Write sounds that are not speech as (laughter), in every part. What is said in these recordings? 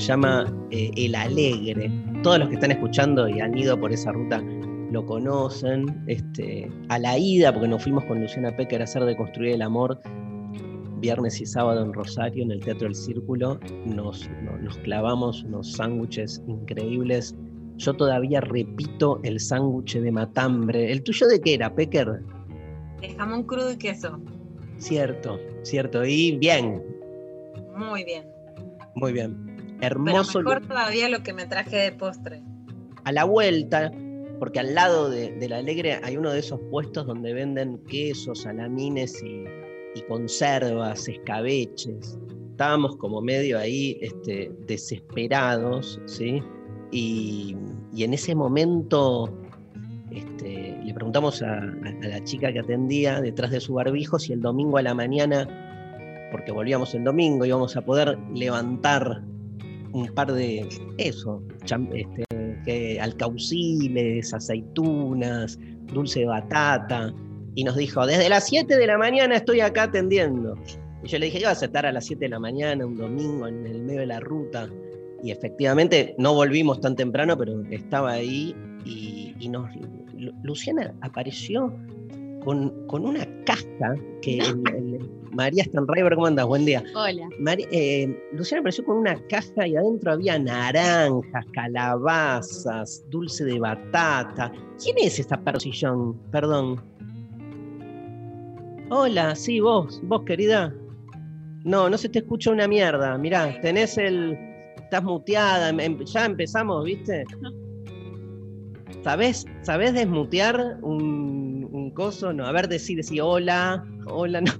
se llama eh, El Alegre. Todos los que están escuchando y han ido por esa ruta lo conocen. Este, a la ida, porque nos fuimos con Luciana Pecker a hacer de Construir el Amor, viernes y sábado en Rosario, en el Teatro El Círculo, nos, no- nos clavamos unos sándwiches increíbles. Yo todavía repito el sándwich de matambre. ¿El tuyo de qué era, Pecker? De jamón crudo y queso. Cierto, cierto. Y bien, Muy bien. muy bien. Pero mejor todavía lo que me traje de postre. a la vuelta, porque al lado de, de la Alegre hay uno de esos puestos donde venden quesos, salamines y, y conservas, escabeches. Estábamos como medio ahí este, desesperados, ¿sí? Y, y en ese momento este, le preguntamos a- a la chica que atendía detrás de su barbijo si el domingo a la mañana, porque volvíamos el domingo, íbamos a poder levantar un par de, eso, cham- este, que alcauciles, aceitunas, dulce de batata, y nos dijo, desde las 7 de la mañana estoy acá atendiendo. Y yo le dije, ibas a estar a las 7 de la mañana, un domingo, en el medio de la ruta. Y efectivamente no volvimos tan temprano, pero estaba ahí y, y nos... Lu- Luciana apareció con, con una caja que (laughs) el- María Stanriver, ¿cómo andas? Buen día. Hola. Mari- eh, Luciana apareció con una caja y adentro había naranjas, calabazas, dulce de batata. ¿Quién es esta persillón? Perdón. Hola, sí, vos, vos querida. No, no se te escucha una mierda. Mirá, tenés el. Estás muteada, em- em- ya empezamos, ¿viste? (laughs) ¿Sabés, ¿sabés desmutear un, un coso? No, a ver, decí, decí hola, hola, no,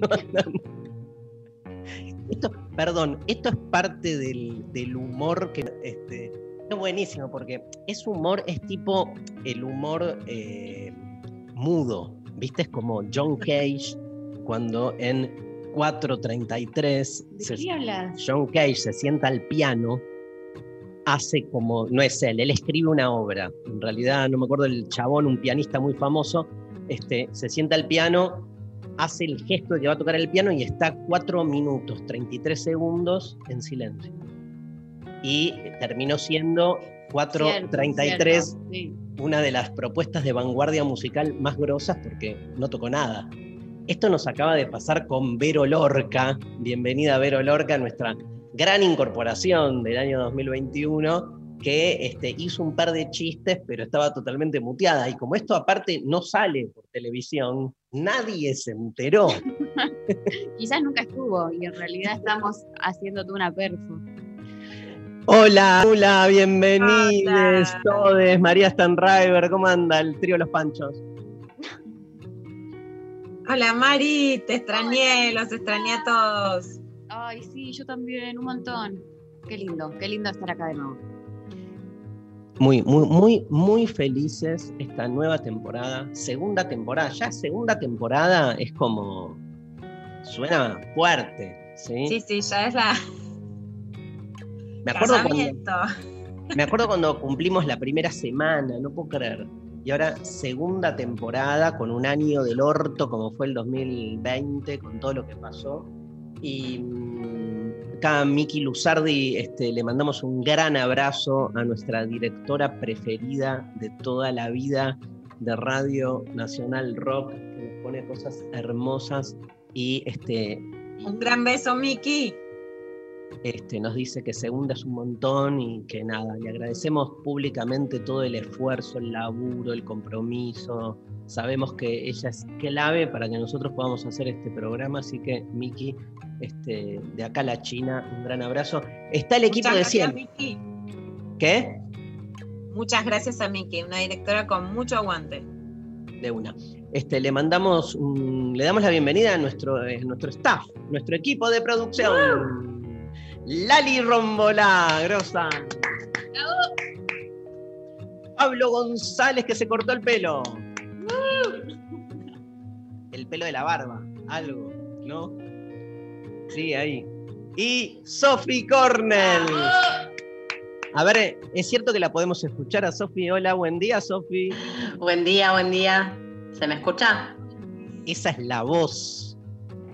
(laughs) no. Esto, perdón, esto es parte del, del humor que este, es buenísimo porque es humor, es tipo el humor eh, mudo, ¿viste? Es como John Cage cuando en 433 ¿De se-? John Cage se sienta al piano, hace como, no es él, él escribe una obra, en realidad no me acuerdo el chabón, un pianista muy famoso, este, se sienta al piano, hace el gesto de que va a tocar el piano y está 4 minutos, 33 segundos en silencio. Y terminó siendo 4.33 Cierto, sí. una de las propuestas de vanguardia musical más grosas porque no tocó nada. Esto nos acaba de pasar con Vero Lorca. Bienvenida Vero Lorca, nuestra gran incorporación del año 2021, que este, hizo un par de chistes, pero estaba totalmente muteada. Y como esto aparte no sale por televisión, nadie se enteró. (laughs) Quizás nunca estuvo y en realidad estamos haciéndote una perfo. Hola, hola, bienvenidos todos. María Stanriver, ¿cómo anda el trío Los Panchos? Hola Mari, te extrañé, los extrañé a todos. Ay, sí, yo también, un montón. Qué lindo, qué lindo estar acá de nuevo. Muy, muy, muy, muy felices esta nueva temporada, segunda temporada. Ya segunda temporada es como. suena fuerte, ¿sí? Sí, sí, ya es la me, acuerdo cuando, me acuerdo cuando cumplimos la primera semana, no puedo creer. Y ahora segunda temporada con un año del orto como fue el 2020, con todo lo que pasó. Y acá Miki Luzardi este, le mandamos un gran abrazo a nuestra directora preferida de toda la vida de Radio Nacional Rock, que nos pone cosas hermosas y este, Un gran beso, Miki. este, nos dice que se hundas un montón y que nada, le agradecemos públicamente todo el esfuerzo, el laburo, el compromiso. Sabemos que ella es clave para que nosotros podamos hacer este programa, así que Miki, este, de acá a la China, un gran abrazo. Está el equipo Muchas de gracias, siempre. Miki. ¿Qué? Muchas gracias a Miki, una directora con mucho aguante. De una. Este, le mandamos, le damos la bienvenida a nuestro, eh, nuestro staff, nuestro equipo de producción. Lali Rombolá, grosa. Pablo González que se cortó el pelo. El pelo de la barba, algo, ¿no? Sí, ahí. Y Sophie Cornell. A ver, eh, ¿es cierto que la podemos escuchar a Sophie? Hola, buen día, Sophie. Buen día, buen día. ¿Se me escucha? Esa es la voz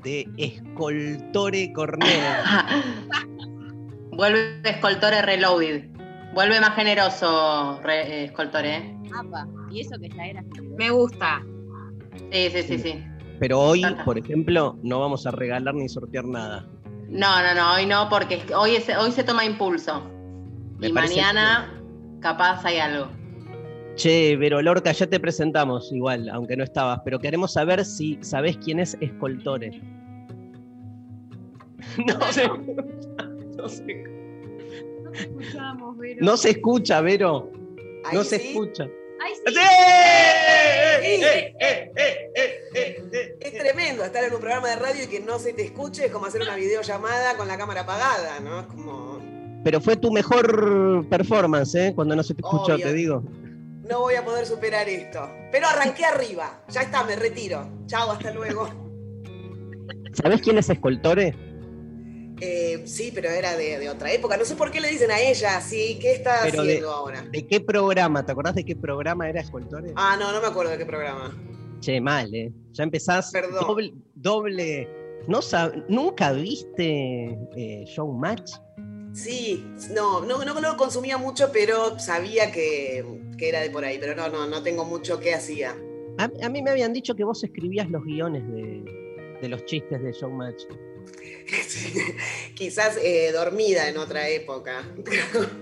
de Escoltore Cornell. (laughs) Vuelve Escoltore Reloaded. Vuelve más generoso, re- eh, Escoltore. ¿eh? Apa, y eso que ya era. Me gusta. Sí, sí, sí, sí. Pero hoy, por ejemplo, no vamos a regalar ni sortear nada. No, no, no, hoy no, porque hoy, es- hoy se toma impulso. Me y mañana capaz hay algo. Che, Vero Lorca, ya te presentamos igual, aunque no estabas, pero queremos saber si sabés quién es Escoltore. (laughs) No se, no se, No te escuchamos, Vero. no se escucha, Vero. Ahí No se sí. escucha. Ay, ¡Sí! sí. ¡Eh, eh, eh, eh, eh, eh! Es tremendo estar en un programa de radio y que no se te escuche, es como hacer una videollamada con la cámara apagada, ¿no? Es como, Pero fue tu mejor performance, ¿eh? Cuando no se te escuchó, Obvio. te digo. no voy a poder superar esto. Pero arranqué arriba, ya está, me retiro. Chao, hasta luego. (laughs) ¿Sabés quién es Escoltore? Eh, sí, pero era de, de otra época. No sé por qué le dicen a ella así. ¿Qué está Pero de- haciendo ahora? ¿De qué programa? ¿Te acordás de qué programa era Escoltore? Ah, no, no me acuerdo de qué programa. Che, mal, ¿eh? Ya empezás Perdón. doble. doble ¿no sab- ¿Nunca viste eh, Showmatch? Sí, no, no, no lo consumía mucho, pero sabía que, que era de por ahí. Pero no, no, no tengo mucho que hacía. A, a mí me habían dicho que vos escribías los guiones de, de los chistes de Showmatch. (laughs) Quizás eh, dormida en otra época. (laughs)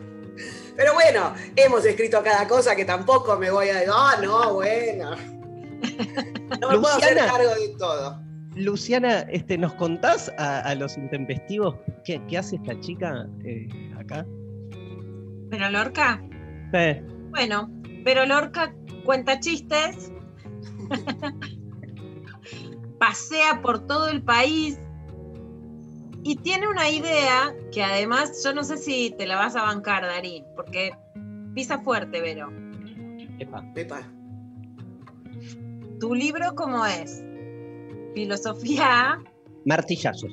Pero bueno, hemos escrito cada cosa que tampoco me voy a. Ah, no, bueno. No me puedo hacer Luciana. cargo de todo. Luciana, este, ¿nos contás a, a los intempestivos qué, qué hace esta chica eh, acá? Pero Lorca, Eh, bueno, pero Lorca cuenta chistes, (laughs) pasea por todo el país y tiene una idea que además yo no sé si te la vas a bancar, Darí, porque pisa fuerte, Vero. epa. Pepa. ¿Tu libro cómo es? Filosofía Martillazos.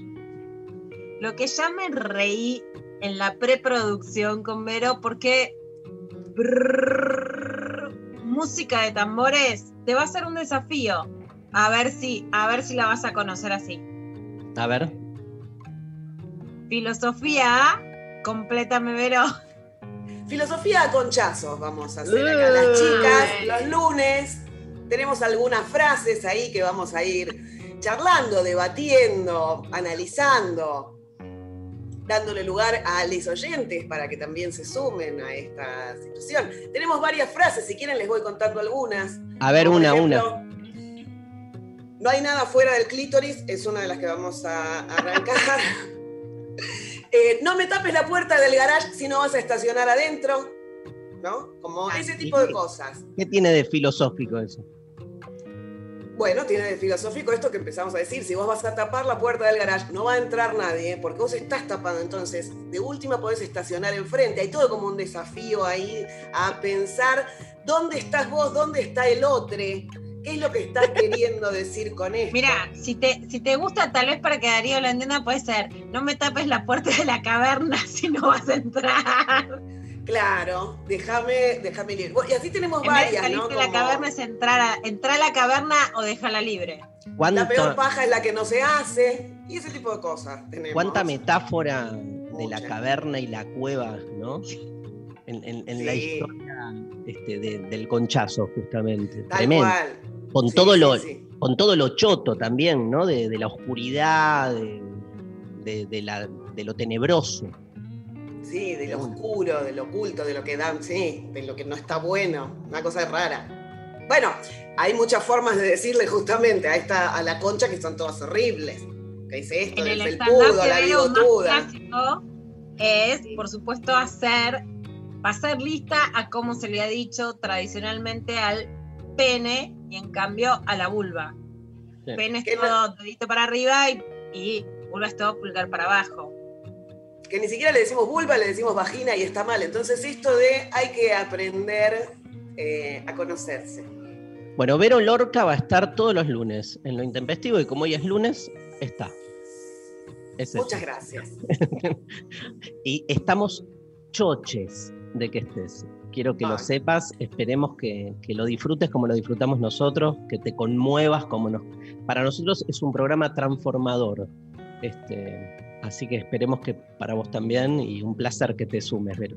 Lo que ya me reí en la preproducción con Vero, porque brrr, música de tambores te va a ser un desafío. A ver si, a ver si la vas a conocer así. A ver. Filosofía, complétame Vero. (laughs) Filosofía a conchazos vamos a hacer acá. Las chicas, los lunes, tenemos algunas frases ahí que vamos a ir charlando, debatiendo, analizando, dándole lugar a los oyentes para que también se sumen a esta situación. Tenemos varias frases, si quieren les voy contando algunas. A ver, Como una, una. ejemplo, No hay nada fuera del clítoris, es una de las que vamos a arrancar. (laughs) (laughs) Eh, no me tapes la puerta del garage si no vas a estacionar adentro. ¿No? Como ese tipo de cosas. ¿Qué tiene de filosófico eso? Bueno, tiene de filosófico esto que empezamos a decir. Si vos vas a tapar la puerta del garage, no va a entrar nadie, porque vos estás tapando. Entonces, de última podés estacionar enfrente. Hay todo como un desafío ahí a pensar dónde estás vos, dónde está el otro. ¿Qué es lo que estás queriendo decir con esto? Mira, si te, si te gusta, tal vez para que Darío lo entienda, puede ser, no me tapes la puerta de la caverna (laughs) si no vas a entrar. Claro, déjame, déjame. Bueno, Y así tenemos En vez de varias, salir ¿no? la Como caverna es entrar a, entrar a la caverna o dejarla libre. La ¿Cuánto- peor paja es la que no se hace. Y ese tipo de cosas tenemos. Cuánta metáfora de la caverna y la cueva, ¿no? En, en- en la historia este, de- del conchazo, justamente. Tal Tremendo. cual. Con Sí, todo sí, lo, sí. con todo lo choto también, ¿no? De, de la oscuridad, de, de- de la- de lo tenebroso. Sí, de lo oscuro, de lo oculto, de lo que dan, sí, de lo que no está bueno, una cosa rara. Bueno, hay muchas formas de decirle justamente a esta, a la concha que son todas horribles. Que dice esto, En el el felpudo, la bigotuda. es, por supuesto, hacer, pasar lista a cómo se le ha dicho tradicionalmente al pene y en cambio a la vulva. Sí. Pene es Que todo dedito para arriba y, y vulva es todo pulgar para abajo. Que ni siquiera le decimos vulva, le decimos vagina y está mal. Entonces esto de hay que aprender eh, a conocerse. Bueno, Vero Lorca va a estar todos los lunes en lo intempestivo y como hoy es lunes, está. Es eso. Muchas gracias. (laughs) Y estamos choches de que estés. Quiero que lo sepas, esperemos que, que lo disfrutes como lo disfrutamos nosotros, que te conmuevas como nos... Para nosotros es un programa transformador. Este, así que esperemos que para vos también y un placer que te sumes, Vero.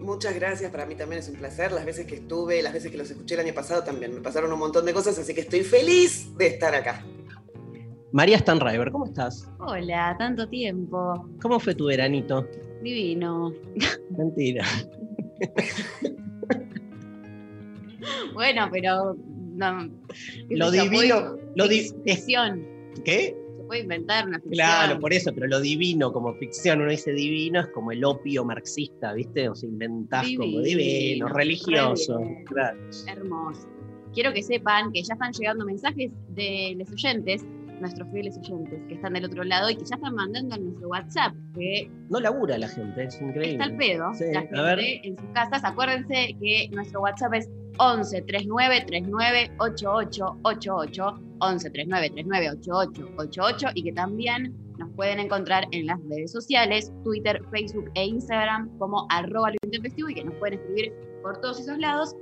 Muchas gracias, para mí también es un placer. Las veces que estuve, las veces que los escuché el año pasado también me pasaron un montón de cosas, así que estoy feliz de estar acá. María Stanriver, ¿cómo estás? Hola, tanto tiempo. ¿Cómo fue tu veranito? Divino. Mentira. Bueno, pero. No, Lo divino, lo di- fic- ficción. ¿Qué? Se puede inventar una ficción. Claro, por eso, pero lo divino como ficción, uno dice divino, es como el opio marxista, ¿viste? O sea, inventás como Divino, religioso. re bien. Claro. Hermoso. Quiero que sepan que ya están llegando mensajes de los oyentes, nuestros fieles oyentes, que están del otro lado y que ya están mandando a nuestro WhatsApp, que No labura la gente, es increíble. está al pedo. Sí, la a ver. gente en sus casas. Acuérdense que nuestro WhatsApp es 11 39 39 88 88 11 39 39 88 88 y que también nos pueden encontrar en las redes sociales, Twitter, Facebook e Instagram como arroba lo intempestivo y que nos pueden escribir por todos esos lados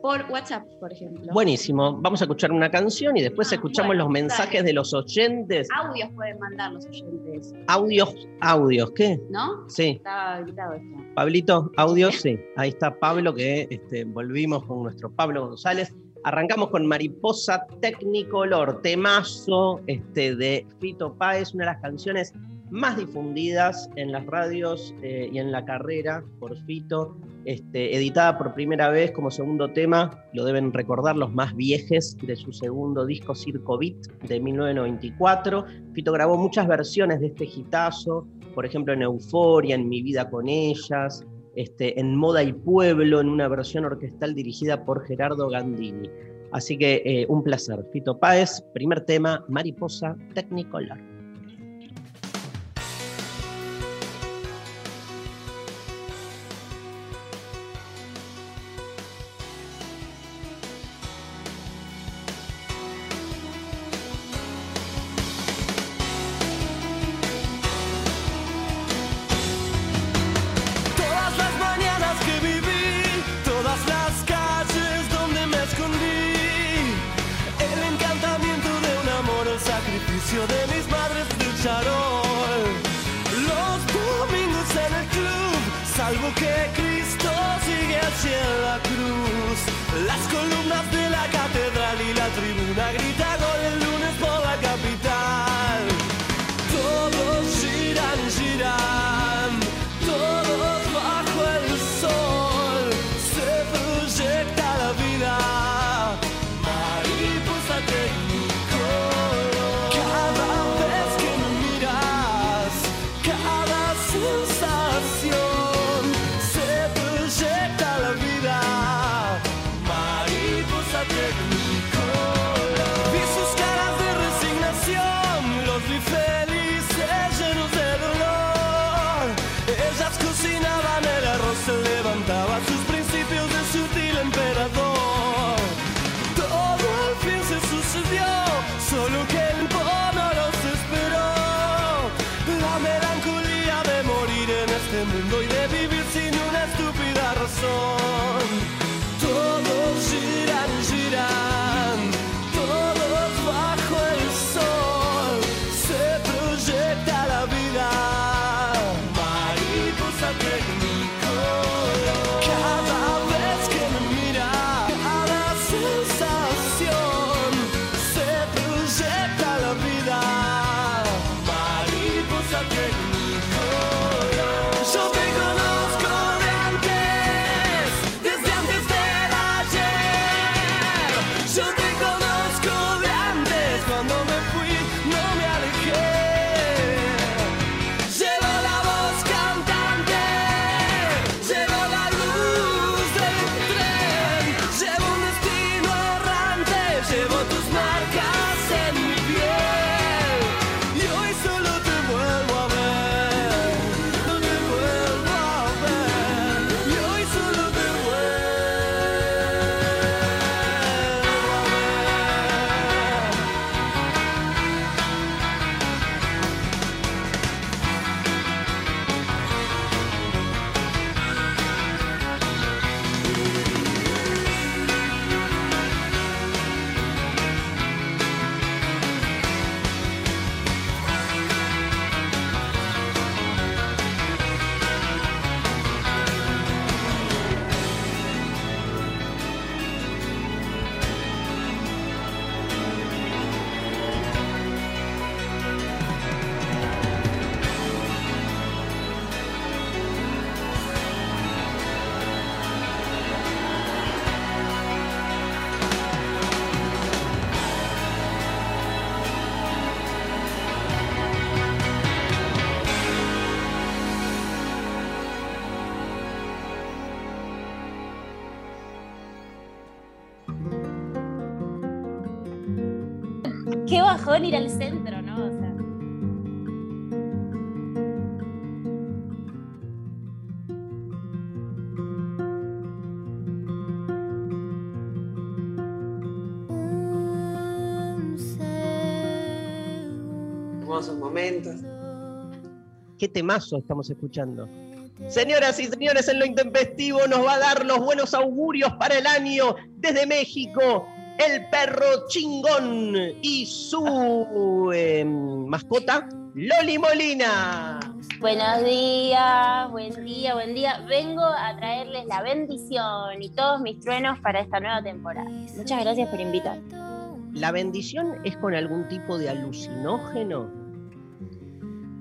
por WhatsApp, por ejemplo. Buenísimo. Vamos a escuchar una canción y después Ah, escuchamos bueno, los mensajes dale. de los oyentes. Audios pueden mandar los oyentes, Audios, audios, ¿qué? ¿no? Sí, habilitado esto. Pablito, audios, sí. Ahí está Pablo, que este, volvimos con nuestro Pablo González. Arrancamos con Mariposa Technicolor, temazo este, de Fito Páez, una de las canciones más difundidas en las radios eh, y en la carrera por Fito, este, editada por primera vez como segundo tema, lo deben recordar los más viejes de su segundo disco Circo Beat de 1994. Fito grabó muchas versiones de este hitazo, por ejemplo en Euforia, en Mi vida con ellas, este, en Moda y Pueblo, en una versión orquestal dirigida por Gerardo Gandini. Así que eh, un placer. Fito Páez, primer tema, Mariposa Technicolor. De mis madres de. Los domingos en el club, salvo que Cristo sigue en la cruz. Las columnas de la catedral y la tribuna grita ir al centro, ¿no? O sea. Hermosos momentos. ¿Qué temazo estamos escuchando? Señoras y señores, en lo intempestivo nos va a dar los buenos augurios para el año desde México. El perro chingón y su eh, mascota, Loli Molina. Buenos días, buen día, buen día. Vengo a traerles la bendición y todos mis truenos para esta nueva temporada. Muchas gracias por invitar. ¿La bendición es con algún tipo de alucinógeno?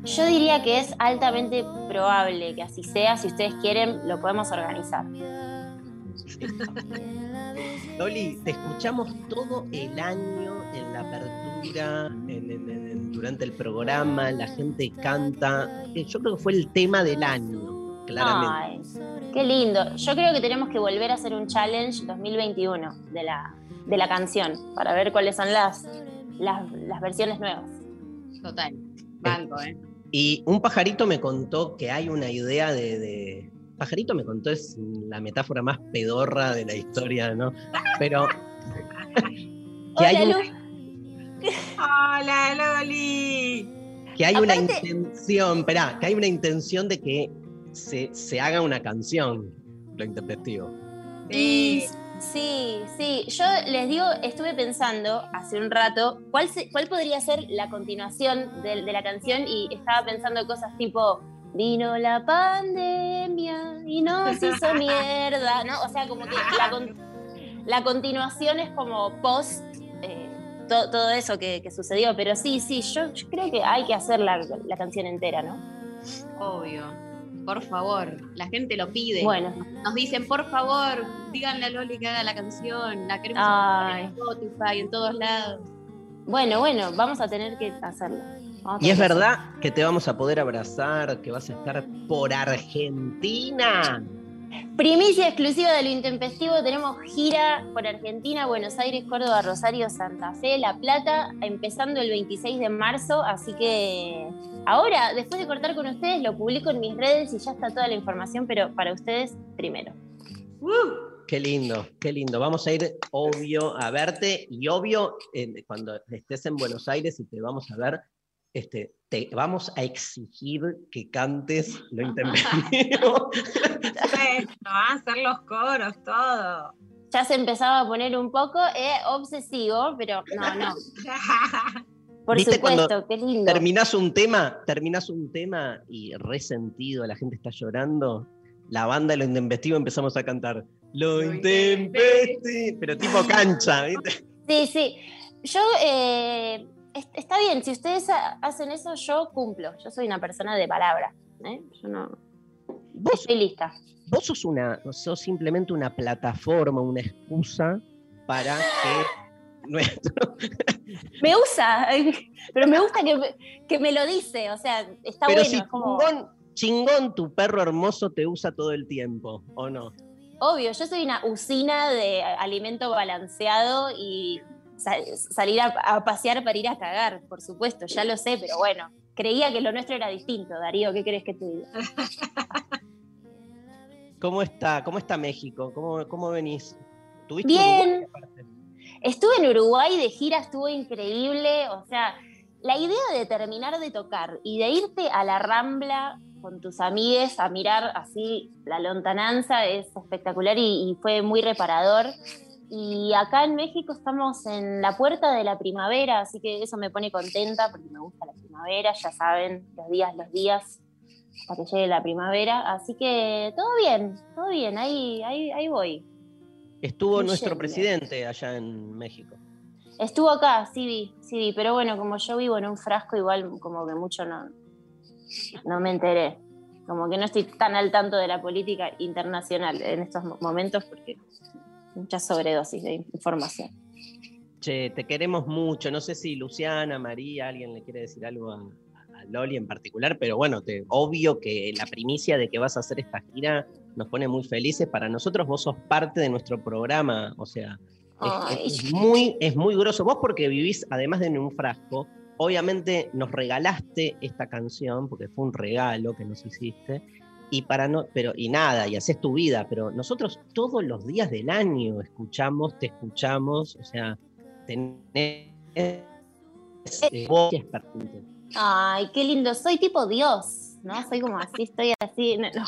Yo diría que es altamente probable que así sea. Si ustedes quieren, lo podemos organizar. (laughs) Loli, te escuchamos todo el año en la apertura, en- en- en- durante el programa, la gente canta. Yo creo que fue el tema del año, claramente. Ay, qué lindo. Yo creo que tenemos que volver a hacer un challenge 2021 de la, de la canción para ver cuáles son las, las, las versiones nuevas. Total. Banco, ¿eh? Y un pajarito me contó que hay una idea de, de- Pajarito me contó es la metáfora más pedorra de la historia, ¿no? Pero... que hay Hola, un- Lu. Hola, Loli. que hay una intención, esperá, que hay una intención de que se, se haga una canción, lo intempestivo. Y Sí. sí, sí, yo les digo, estuve pensando hace un rato cuál, se- cuál podría ser la continuación de, de la canción y estaba pensando cosas tipo, vino la pandemia y nos hizo (laughs) mierda, ¿no? O sea, como que la, con- la continuación es como post eh, to- todo eso que, que sucedió, pero sí, sí, yo, yo creo que hay que hacer la, la canción entera, ¿no? Obvio. Por favor, la gente lo pide. Bueno, Nos dicen, por favor, díganle a Loli que haga la canción. La queremos en Spotify, en todos lados. bueno, bueno, vamos a tener que hacerlo. Vamos a Y es verdad que te vamos a poder abrazar, que vas a estar por Argentina. Primicia exclusiva de lo intempestivo, tenemos gira por Argentina, Buenos Aires, Córdoba, Rosario, Santa Fe, La Plata, empezando el 26 de marzo, así que ahora, después de cortar con ustedes, lo publico en mis redes y ya está toda la información, pero para ustedes primero. Qué lindo, qué lindo. Vamos a ir, obvio, a verte y obvio, eh, cuando estés en Buenos Aires y te vamos a ver, este, te vamos a exigir que cantes lo (laughs) intempestivo. A hacer los coros, todo. Ya se empezaba a poner un poco eh, obsesivo, pero no, no, (laughs) por ¿Viste cuando supuesto, qué lindo. terminás un tema, terminás un tema y resentido, la gente está llorando. La banda de lo intempestivo empezamos a cantar lo intempestivo, pero tipo cancha, ¿viste? Sí, sí. Yo, eh, está bien, si ustedes ha- hacen eso, yo cumplo. Yo soy una persona de palabra. ¿eh? Yo no. Vos, Estoy lista. vos sos, una, sos simplemente una plataforma, una excusa para que nuestro. (laughs) Me usa, (laughs) pero me gusta que me, que me lo dice. O sea, está Pero bueno. si es como, chingón, chingón, tu perro hermoso te usa todo el tiempo, ¿o no? obvio, yo soy una usina de alimento balanceado y sa- salir a, a pasear para ir a cagar, por supuesto, ya lo sé, pero bueno. Creía que lo nuestro era distinto, Darío, ¿qué crees que te diga? (laughs) ¿Cómo está, cómo está México? ¿Cómo, cómo venís? ¿Tuviste Bien. Uruguay? Estuve en Uruguay de gira, estuvo increíble. O sea, la idea de terminar de tocar y de irte a la rambla con tus amigues a mirar así la lontananza es espectacular y, y fue muy reparador. Y acá en México estamos en la puerta de la primavera, así que eso me pone contenta porque me gusta la primavera, ya saben, los días, los días, hasta que llegue la primavera. Así que todo bien, todo bien, ahí, ahí, ahí voy. Estuvo Muy nuestro presidente allá en México. Estuvo acá, sí vi, sí vi, pero bueno, como yo vivo en un frasco, igual como que mucho no, no me enteré. Como que no estoy tan al tanto de la política internacional en estos mo- momentos porque mucha sobredosis de información. Che, te queremos mucho. No sé si Luciana, María, alguien le quiere decir algo a, a Loli en particular, pero bueno, te, obvio que la primicia de que vas a hacer esta gira nos pone muy felices. Para nosotros vos sos parte de nuestro programa, o sea, Es- muy, es muy groso. Vos porque vivís, además de en un frasco, obviamente nos regalaste esta canción, porque fue un regalo que nos hiciste, y para no, pero, y nada, y haces tu vida, pero nosotros todos los días del año escuchamos, te escuchamos, o sea, tenés eh, expertise. Ay, qué lindo. Soy tipo Dios, ¿no? Soy como así, estoy así. no, no.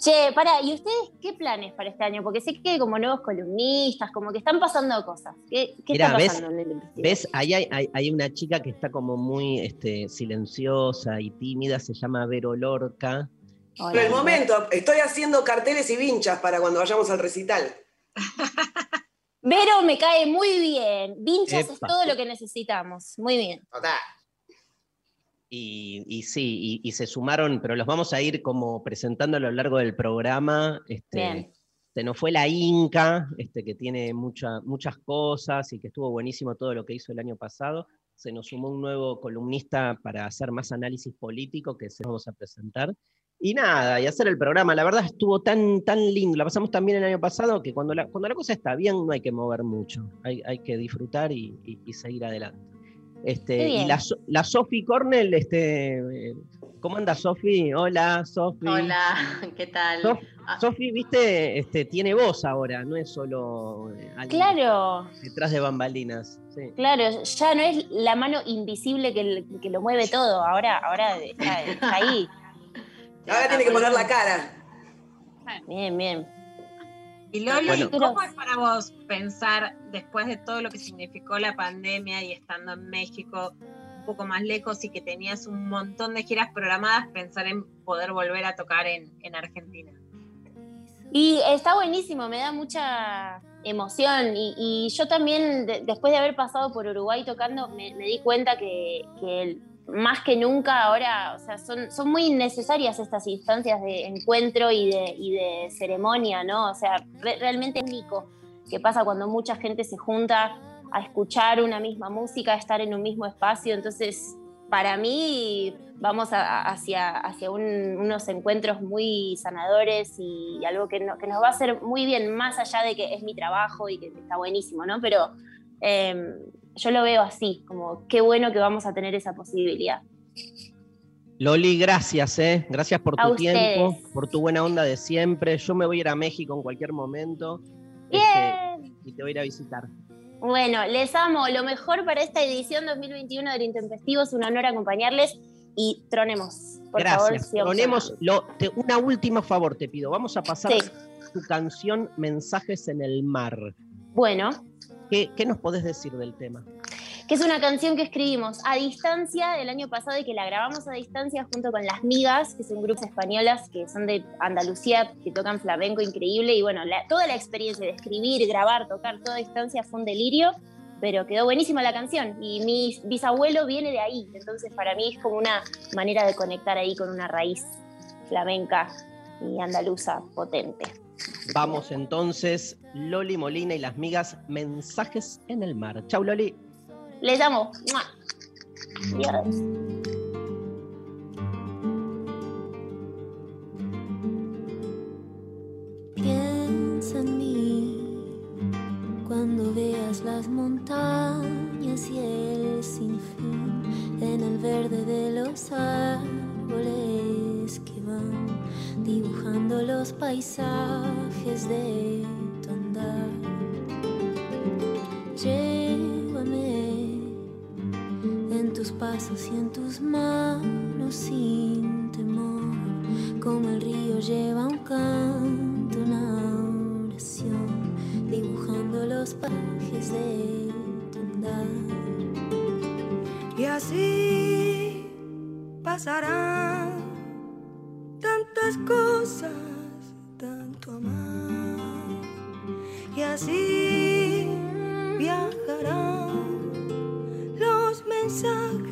Che, para, ¿y ustedes qué planes para este año? Porque sé que hay como nuevos columnistas, como que están pasando cosas. ¿Qué, qué Mirá, está ¿ves? pasando en el? ¿Ves? Ahí hay, hay- hay una chica que está como muy este, silenciosa y tímida, se llama Vero Lorca. Hola. Pero el momento, estoy haciendo carteles y vinchas para cuando vayamos al recital. (laughs) Vero me cae muy bien. Vinchas es todo lo que necesitamos. Muy bien. Total. Y, y sí, y, y se sumaron, pero los vamos a ir como presentando a lo largo del programa. Este, Bien. Se nos fue la Inca, este, que tiene mucha- muchas cosas y que estuvo buenísimo todo lo que hizo el año pasado. Se nos sumó un nuevo columnista para hacer más análisis político que se vamos a presentar. Y nada, y hacer el programa. La verdad estuvo tan, tan lindo, la pasamos tan bien el año pasado que cuando la, cuando la cosa está bien no hay que mover mucho. Hay, hay que disfrutar y, y- y seguir adelante. Este, y la, la Sofi Cornell, este, ¿cómo anda Sofi? Hola, Sofi. Hola, (laughs) ¿qué tal? Sof- Ah. Sofi, viste, este, tiene voz ahora, no es solo eh, Claro, detrás de bambalinas. sí. claro. Ya no es la mano invisible que, que lo mueve todo. Ahora, ahora está ahí. (laughs) Ahora tiene que poner la cara. Bien, bien. Y Loli, Bueno. ¿cómo es para vos pensar, después de todo lo que significó la pandemia y estando en México un poco más lejos y que tenías un montón de giras programadas, pensar en poder volver a tocar en, en Argentina? Y está buenísimo, me da mucha emoción. Y, y yo también, de- después de haber pasado por Uruguay tocando, me, me di cuenta que, que el- más que nunca ahora, o sea, son, son muy necesarias estas instancias de encuentro y de, y de ceremonia, ¿no? O sea, re- realmente es único que pasa cuando mucha gente se junta a escuchar una misma música, a estar en un mismo espacio. Entonces, para mí, vamos hacia, hacia un- unos encuentros muy sanadores y algo que, no- que nos va a hacer muy bien, más allá de que es mi trabajo y que está buenísimo, ¿no? Pero eh, yo lo veo así, como qué bueno que vamos a tener esa posibilidad. Loli, gracias, ¿eh? Gracias por tu tiempo, por tu buena onda de siempre. Yo me voy a ir a México en cualquier momento. este, y te voy a ir a visitar. Bueno, les amo. Lo mejor para esta edición 2021 del Intempestivo es un honor acompañarles y tronemos. Por favor, Gracias. lo, te- una última favor te pido. Vamos a pasar Sí. tu canción Mensajes en el Mar. Bueno, ¿Qué, nos podés decir del tema? que es una canción que escribimos a distancia el año pasado y que la grabamos a distancia junto con Las Migas, que son grupos españolas que son de Andalucía, que tocan flamenco increíble. Y bueno, toda la experiencia de escribir, grabar, tocar toda a distancia fue un delirio, pero quedó buenísima la canción. Y mi bisabuelo viene de ahí, entonces para mí es como una manera de conectar ahí con una raíz flamenca y andaluza potente. Vamos entonces, Loli Molina y las migas, Mensajes en el Mar. Chau, Loli. Les amo. Adiós. Piensa en mí cuando veas las montañas y el sinfín en el verde de los árboles dibujando los paisajes de tu andar. Llévame en tus pasos y en tus manos así viajarán los mensajes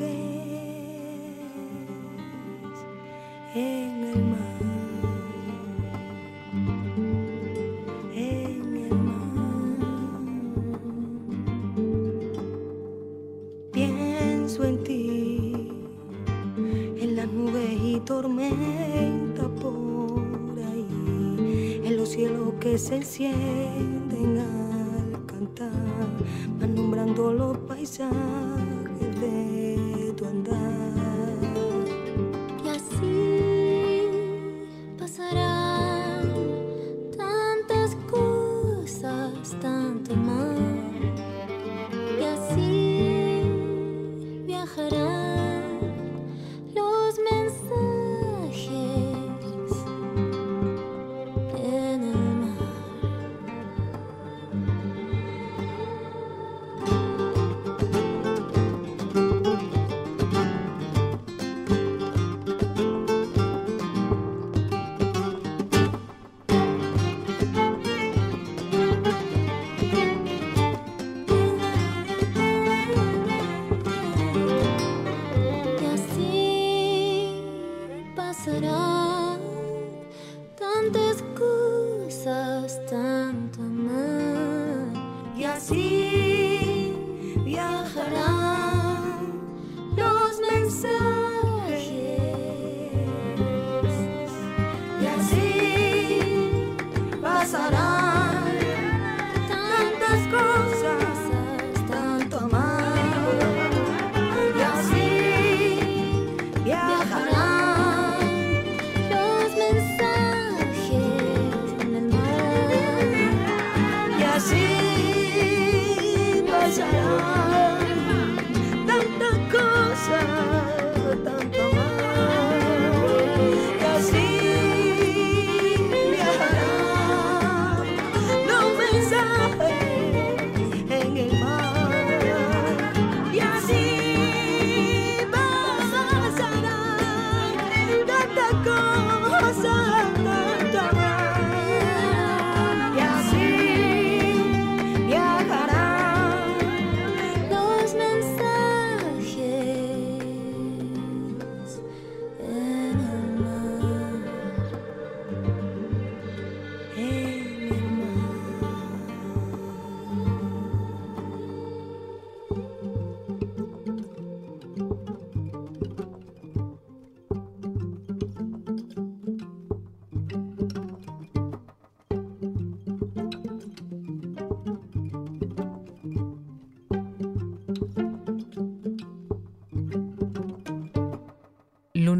en el mar. En el mar. Pienso en ti, en las nubes y tormenta por ahí, en los cielos que se encienden los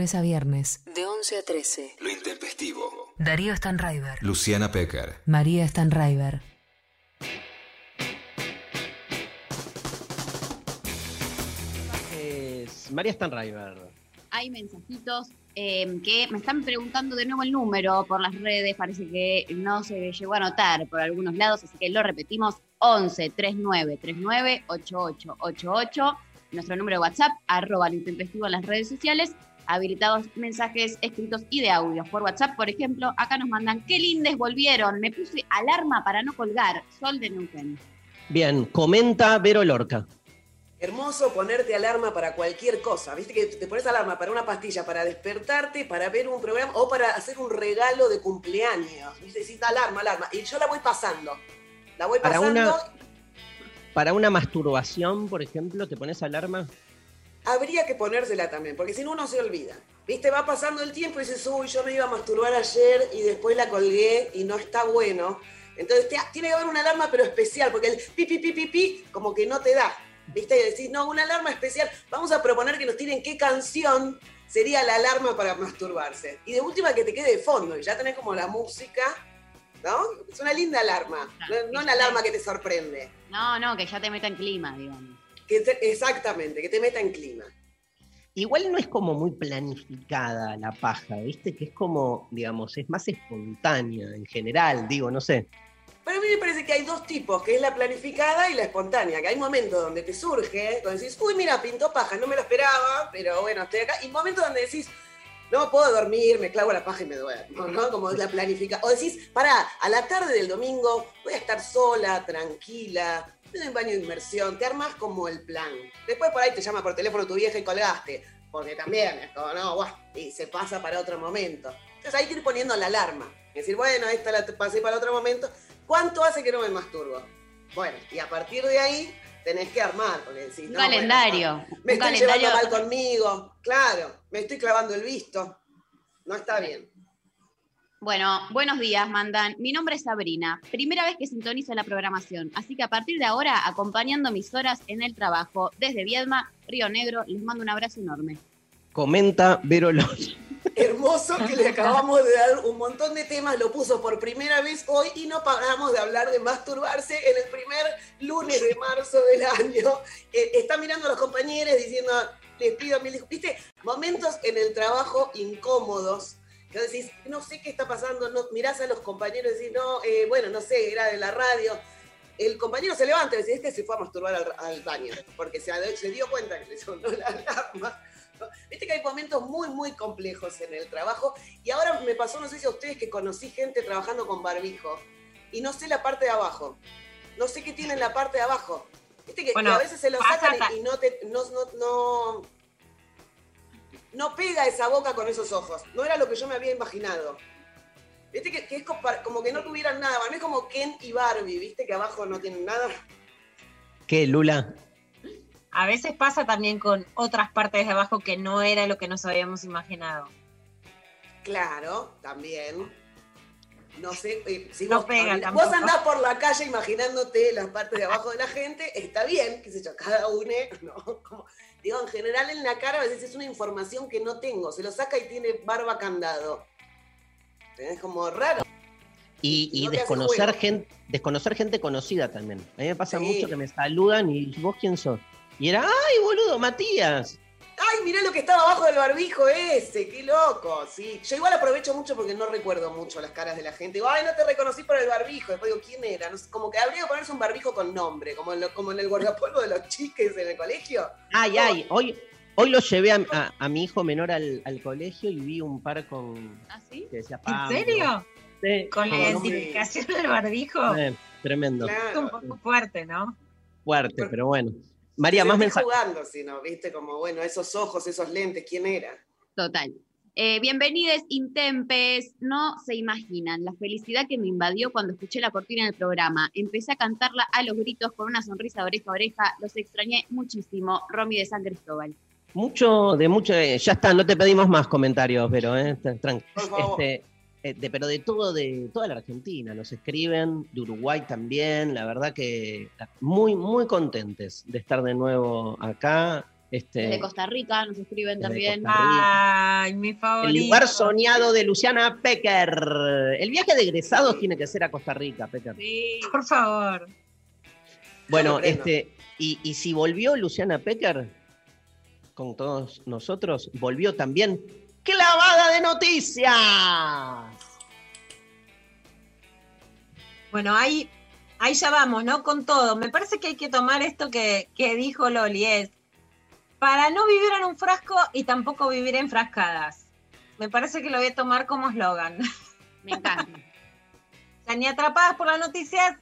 Lunes a viernes. De 11 a 13. Lo intempestivo. Darío Stanraiver. Luciana Pecker. María Stanraiver. Es María Stanraiver. Hay mensajitos eh, que me están preguntando de nuevo el número por las redes. Parece que no se llegó a anotar por algunos lados, así que lo repetimos: 11 39 39 8888. Nuestro número de WhatsApp, arroba lo intempestivo en las redes sociales. Habilitados mensajes escritos y de audio. Por WhatsApp, por ejemplo, acá nos mandan: Qué lindes volvieron. Me puse alarma para no colgar. Sol de Neuquén. Bien, comenta Vero Lorca. Hermoso ponerte alarma para cualquier cosa. Viste que te pones alarma para una pastilla, para despertarte, para ver un programa o para hacer un regalo de cumpleaños. Viste, alarma, alarma. Y yo la voy pasando. La voy Para pasando. una, para una masturbación, por ejemplo, ¿te pones alarma? Habría que ponérsela también, porque si no uno se olvida. Viste, va pasando el tiempo y dices, uy, yo me iba a masturbar ayer y después la colgué y no está bueno. Entonces te- tiene que haber una alarma, pero especial, porque el pi, pi, pi, pi, pi, como que no te da. ¿Viste? Y decís, no, una alarma especial. Vamos a proponer que nos tiren qué canción sería la alarma para masturbarse. Y de última que te quede de fondo, y ya tenés como la música, ¿no? Es una linda alarma, no, no una alarma que te sorprende. No, no, que ya te meta en clima, digamos. Que te- exactamente, que te meta en clima. Igual no es como muy planificada la paja, ¿viste? Que es como, digamos, es más espontánea en general, digo, no sé. Pero a mí me parece que hay dos tipos, que es la planificada y la espontánea, que hay momentos donde te surge, donde decís, uy, mira, pintó paja, no me lo esperaba, pero bueno, estoy acá, y momentos donde decís, no puedo dormir, me clavo la paja y me duermo, ¿no? Como la planifica. O decís, pará, a la tarde del domingo voy a estar sola, tranquila, en un baño de inmersión, te armas como el plan. Después por ahí te llama por teléfono tu vieja y colgaste, porque también es como, no, guau, y se pasa para otro momento. Entonces hay que ir poniendo la alarma. Y decir, bueno, esta la pasé para otro momento. ¿Cuánto hace que no me masturbo? Bueno, y a partir de ahí tenés que armar, porque decís, Un no, bueno, calendario. me un estoy calendario. llevando mal conmigo, claro, me estoy clavando el visto. No está bien. Bueno, buenos días, mandan. Mi nombre es Sabrina. Primera vez que sintonizo la programación, así que a partir de ahora, acompañando mis horas en el trabajo desde Viedma, Río Negro, les mando un abrazo enorme. Comenta Vero. (laughs) Hermoso que le acabamos de dar un montón de temas, lo puso por primera vez hoy y no paramos de hablar de masturbarse en el primer lunes de marzo del año. Eh, está mirando a los compañeros diciendo, les pido mil disculpas. Viste, momentos en el trabajo incómodos. Que decís, no sé qué está pasando, no, mirás a los compañeros y decís, no, eh, bueno, no sé, era de la radio. El compañero se levanta y dice, este se fue a masturbar al, al baño, porque se, se dio cuenta que le sonó la alarma. Viste que hay momentos muy, muy complejos en el trabajo. Y ahora me pasó, no sé si a ustedes, que conocí gente trabajando con barbijo. Y no sé la parte de abajo. No sé qué tiene en la parte de abajo. Viste que, Bueno, que a veces se lo sacan y no, te, no, no, no, no pega esa boca con esos ojos. No era lo que yo me había imaginado. Viste que, que es como, que no tuvieran nada. Para mí es como Ken y Barbie, viste que abajo no tienen nada. ¿Qué, Lula? A veces pasa también con otras partes de abajo que no era lo que nos habíamos imaginado. Claro, también. No sé, eh, si No vos, pega vos andás por la calle imaginándote las partes de abajo de la gente, está bien, qué sé yo, cada uno, (laughs) ¿no? Como- digo, en general en la cara a veces es una información que no tengo, se lo saca y tiene barba candado. Es como raro. Y, No desconocer, gente, desconocer gente conocida también. A mí me pasa Sí. mucho que me saludan y vos quién sos. Y era, ay, boludo, Matías. Ay, mirá lo que estaba abajo del barbijo ese, qué loco. Sí, yo igual aprovecho mucho porque no recuerdo mucho las caras de la gente. Digo, ay, no te reconocí por el barbijo. Después digo, ¿quién era? No sé, como que habría que ponerse un barbijo con nombre, como en, lo- como en el guardapolvo de los chiques en el colegio. Ay, ay, hoy, hoy lo llevé a, a- a mi hijo menor al, al colegio y vi un par con. ¿Ah, sí? que decía ¿En serio? Sí, Con la identificación del barbijo. Eh, tremendo. Es un poco fuerte, ¿no? Fuerte, pero bueno. María, más mensajes. jugando, si no, viste, como, bueno, esos ojos, esos lentes, ¿quién era? Total. Eh, bienvenidos, Intempes. No se imaginan la felicidad que me invadió cuando escuché la cortina del programa. Empecé a cantarla a los gritos con una sonrisa de oreja a oreja. Los extrañé muchísimo. Romy de San Cristóbal. Mucho, de mucho. eh, ya está, no te pedimos más comentarios, pero eh, tra- tranqui. Por favor. Este, de- pero de todo, de toda la Argentina, nos escriben, de Uruguay también, la verdad que muy, muy contentes de estar de nuevo acá. Este, Desde Costa Rica nos escriben también. Ay, mi el favorito. lugar soñado de Luciana Pecker. El viaje de egresados tiene que ser a Costa Rica, Pecker. Sí. Por favor. Bueno, este, y, y si volvió Luciana Pecker con todos nosotros, volvió también clavada de noticias. Bueno, ahí, ahí ya vamos, ¿no? Con todo. Me parece que hay que tomar esto que, que dijo Loli, es para no vivir en un frasco y tampoco vivir enfrascadas. Me parece que lo voy a tomar como eslogan. (laughs) Me encanta. O sea, ni atrapadas por las noticias,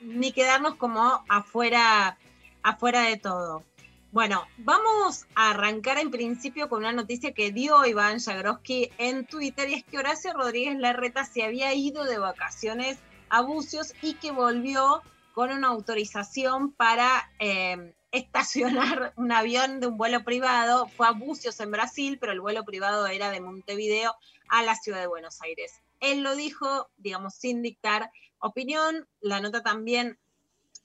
ni quedarnos como afuera, afuera de todo. Bueno, vamos a arrancar en principio con una noticia que dio Iván Jagroski en Twitter y es que Horacio Rodríguez Larreta se había ido de vacaciones a Bucios y que volvió con una autorización para eh, (laughs) estacionar un avión de un vuelo privado. Fue a Bucios en Brasil, pero el vuelo privado era de Montevideo a la ciudad de Buenos Aires. Él lo dijo, digamos, sin dictar opinión. La nota también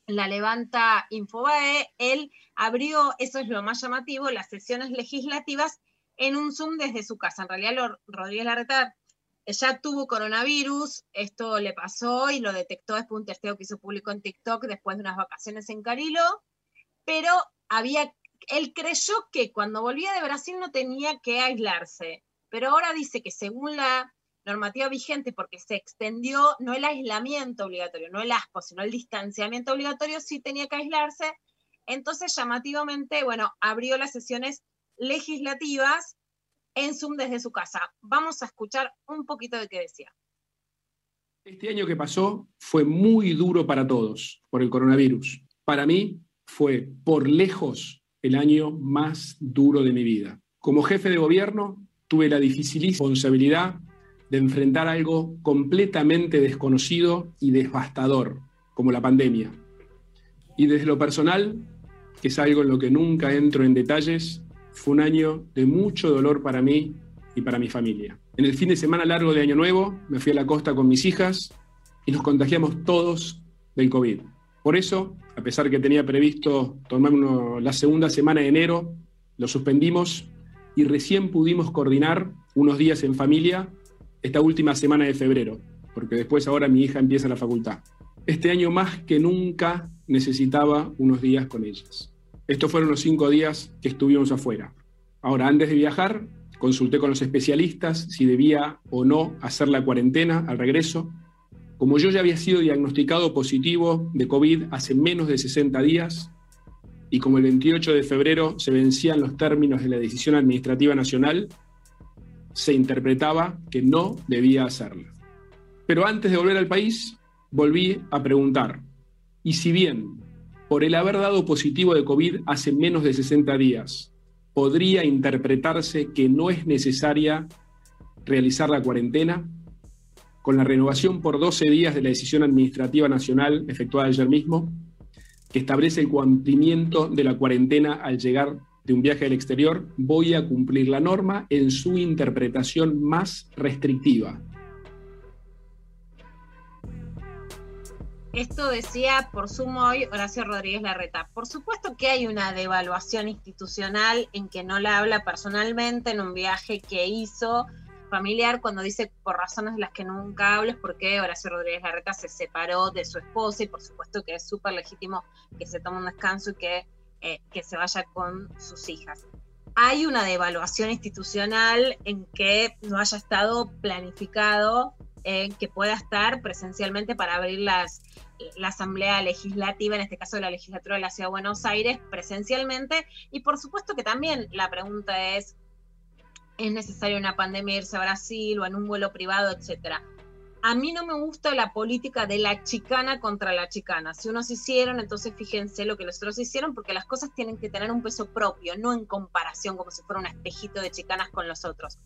la levanta Infobae. Él abrió, eso es lo más llamativo, las sesiones legislativas en un Zoom desde su casa. En realidad, Rodríguez Larreta ya tuvo coronavirus, esto le pasó y lo detectó después de un testeo que hizo público en TikTok después de unas vacaciones en Carilo, pero había, él creyó que cuando volvía de Brasil no tenía que aislarse, pero ahora dice que según la normativa vigente, porque se extendió no el aislamiento obligatorio, no el ASPO, sino el distanciamiento obligatorio, sí tenía que aislarse. Entonces, llamativamente, bueno, abrió las sesiones legislativas en Zoom desde su casa. Vamos a escuchar un poquito de qué decía. Este año que pasó fue muy duro para todos por el coronavirus. Para mí fue por lejos el año más duro de mi vida. Como jefe de gobierno tuve la difícil responsabilidad de enfrentar algo completamente desconocido y devastador, como la pandemia. Y desde lo personal, que es algo en lo que nunca entro en detalles, fue un año de mucho dolor para mí y para mi familia. En el fin de semana largo de Año Nuevo me fui a la costa con mis hijas y nos contagiamos todos del COVID. Por eso, a pesar que tenía previsto tomarnos la segunda semana de enero, lo suspendimos y recién pudimos coordinar unos días en familia esta última semana de febrero, porque después ahora mi hija empieza la facultad. Este año más que nunca necesitaba unos días con ellas. Estos fueron los cinco días que estuvimos afuera. Ahora, antes de viajar, consulté con los especialistas si debía o no hacer la cuarentena al regreso. Como yo ya había sido diagnosticado positivo de COVID hace menos de 60 días, y como el 28 de febrero se vencían los términos de la decisión administrativa nacional, se interpretaba que no debía hacerla. Pero antes de volver al país, volví a preguntar, y si bien por el haber dado positivo de COVID hace menos de 60 días, podría interpretarse que no es necesaria realizar la cuarentena, con la renovación por 12 días de la decisión administrativa nacional efectuada ayer mismo, que establece el cumplimiento de la cuarentena al llegar de un viaje al exterior, voy a cumplir la norma en su interpretación más restrictiva. Esto decía por sumo hoy Horacio Rodríguez Larreta. Por supuesto que hay una devaluación institucional en que no la habla personalmente en un viaje que hizo familiar cuando dice por razones de las que nunca hables porque Horacio Rodríguez Larreta se separó de su esposa y por supuesto que es súper legítimo que se tome un descanso y que, eh, que se vaya con sus hijas. Hay una devaluación institucional en que no haya estado planificado eh, que pueda estar presencialmente para abrir las, la Asamblea Legislativa, en este caso la legislatura de la Ciudad de Buenos Aires, presencialmente. Y por supuesto que también la pregunta es, es necesaria una pandemia irse a Brasil o en un vuelo privado, etcétera. A mí no me gusta la política de la chicana contra la chicana. Si unos hicieron, entonces fíjense lo que los otros hicieron, porque las cosas tienen que tener un peso propio, no en comparación como si fuera un espejito de chicanas con los otros.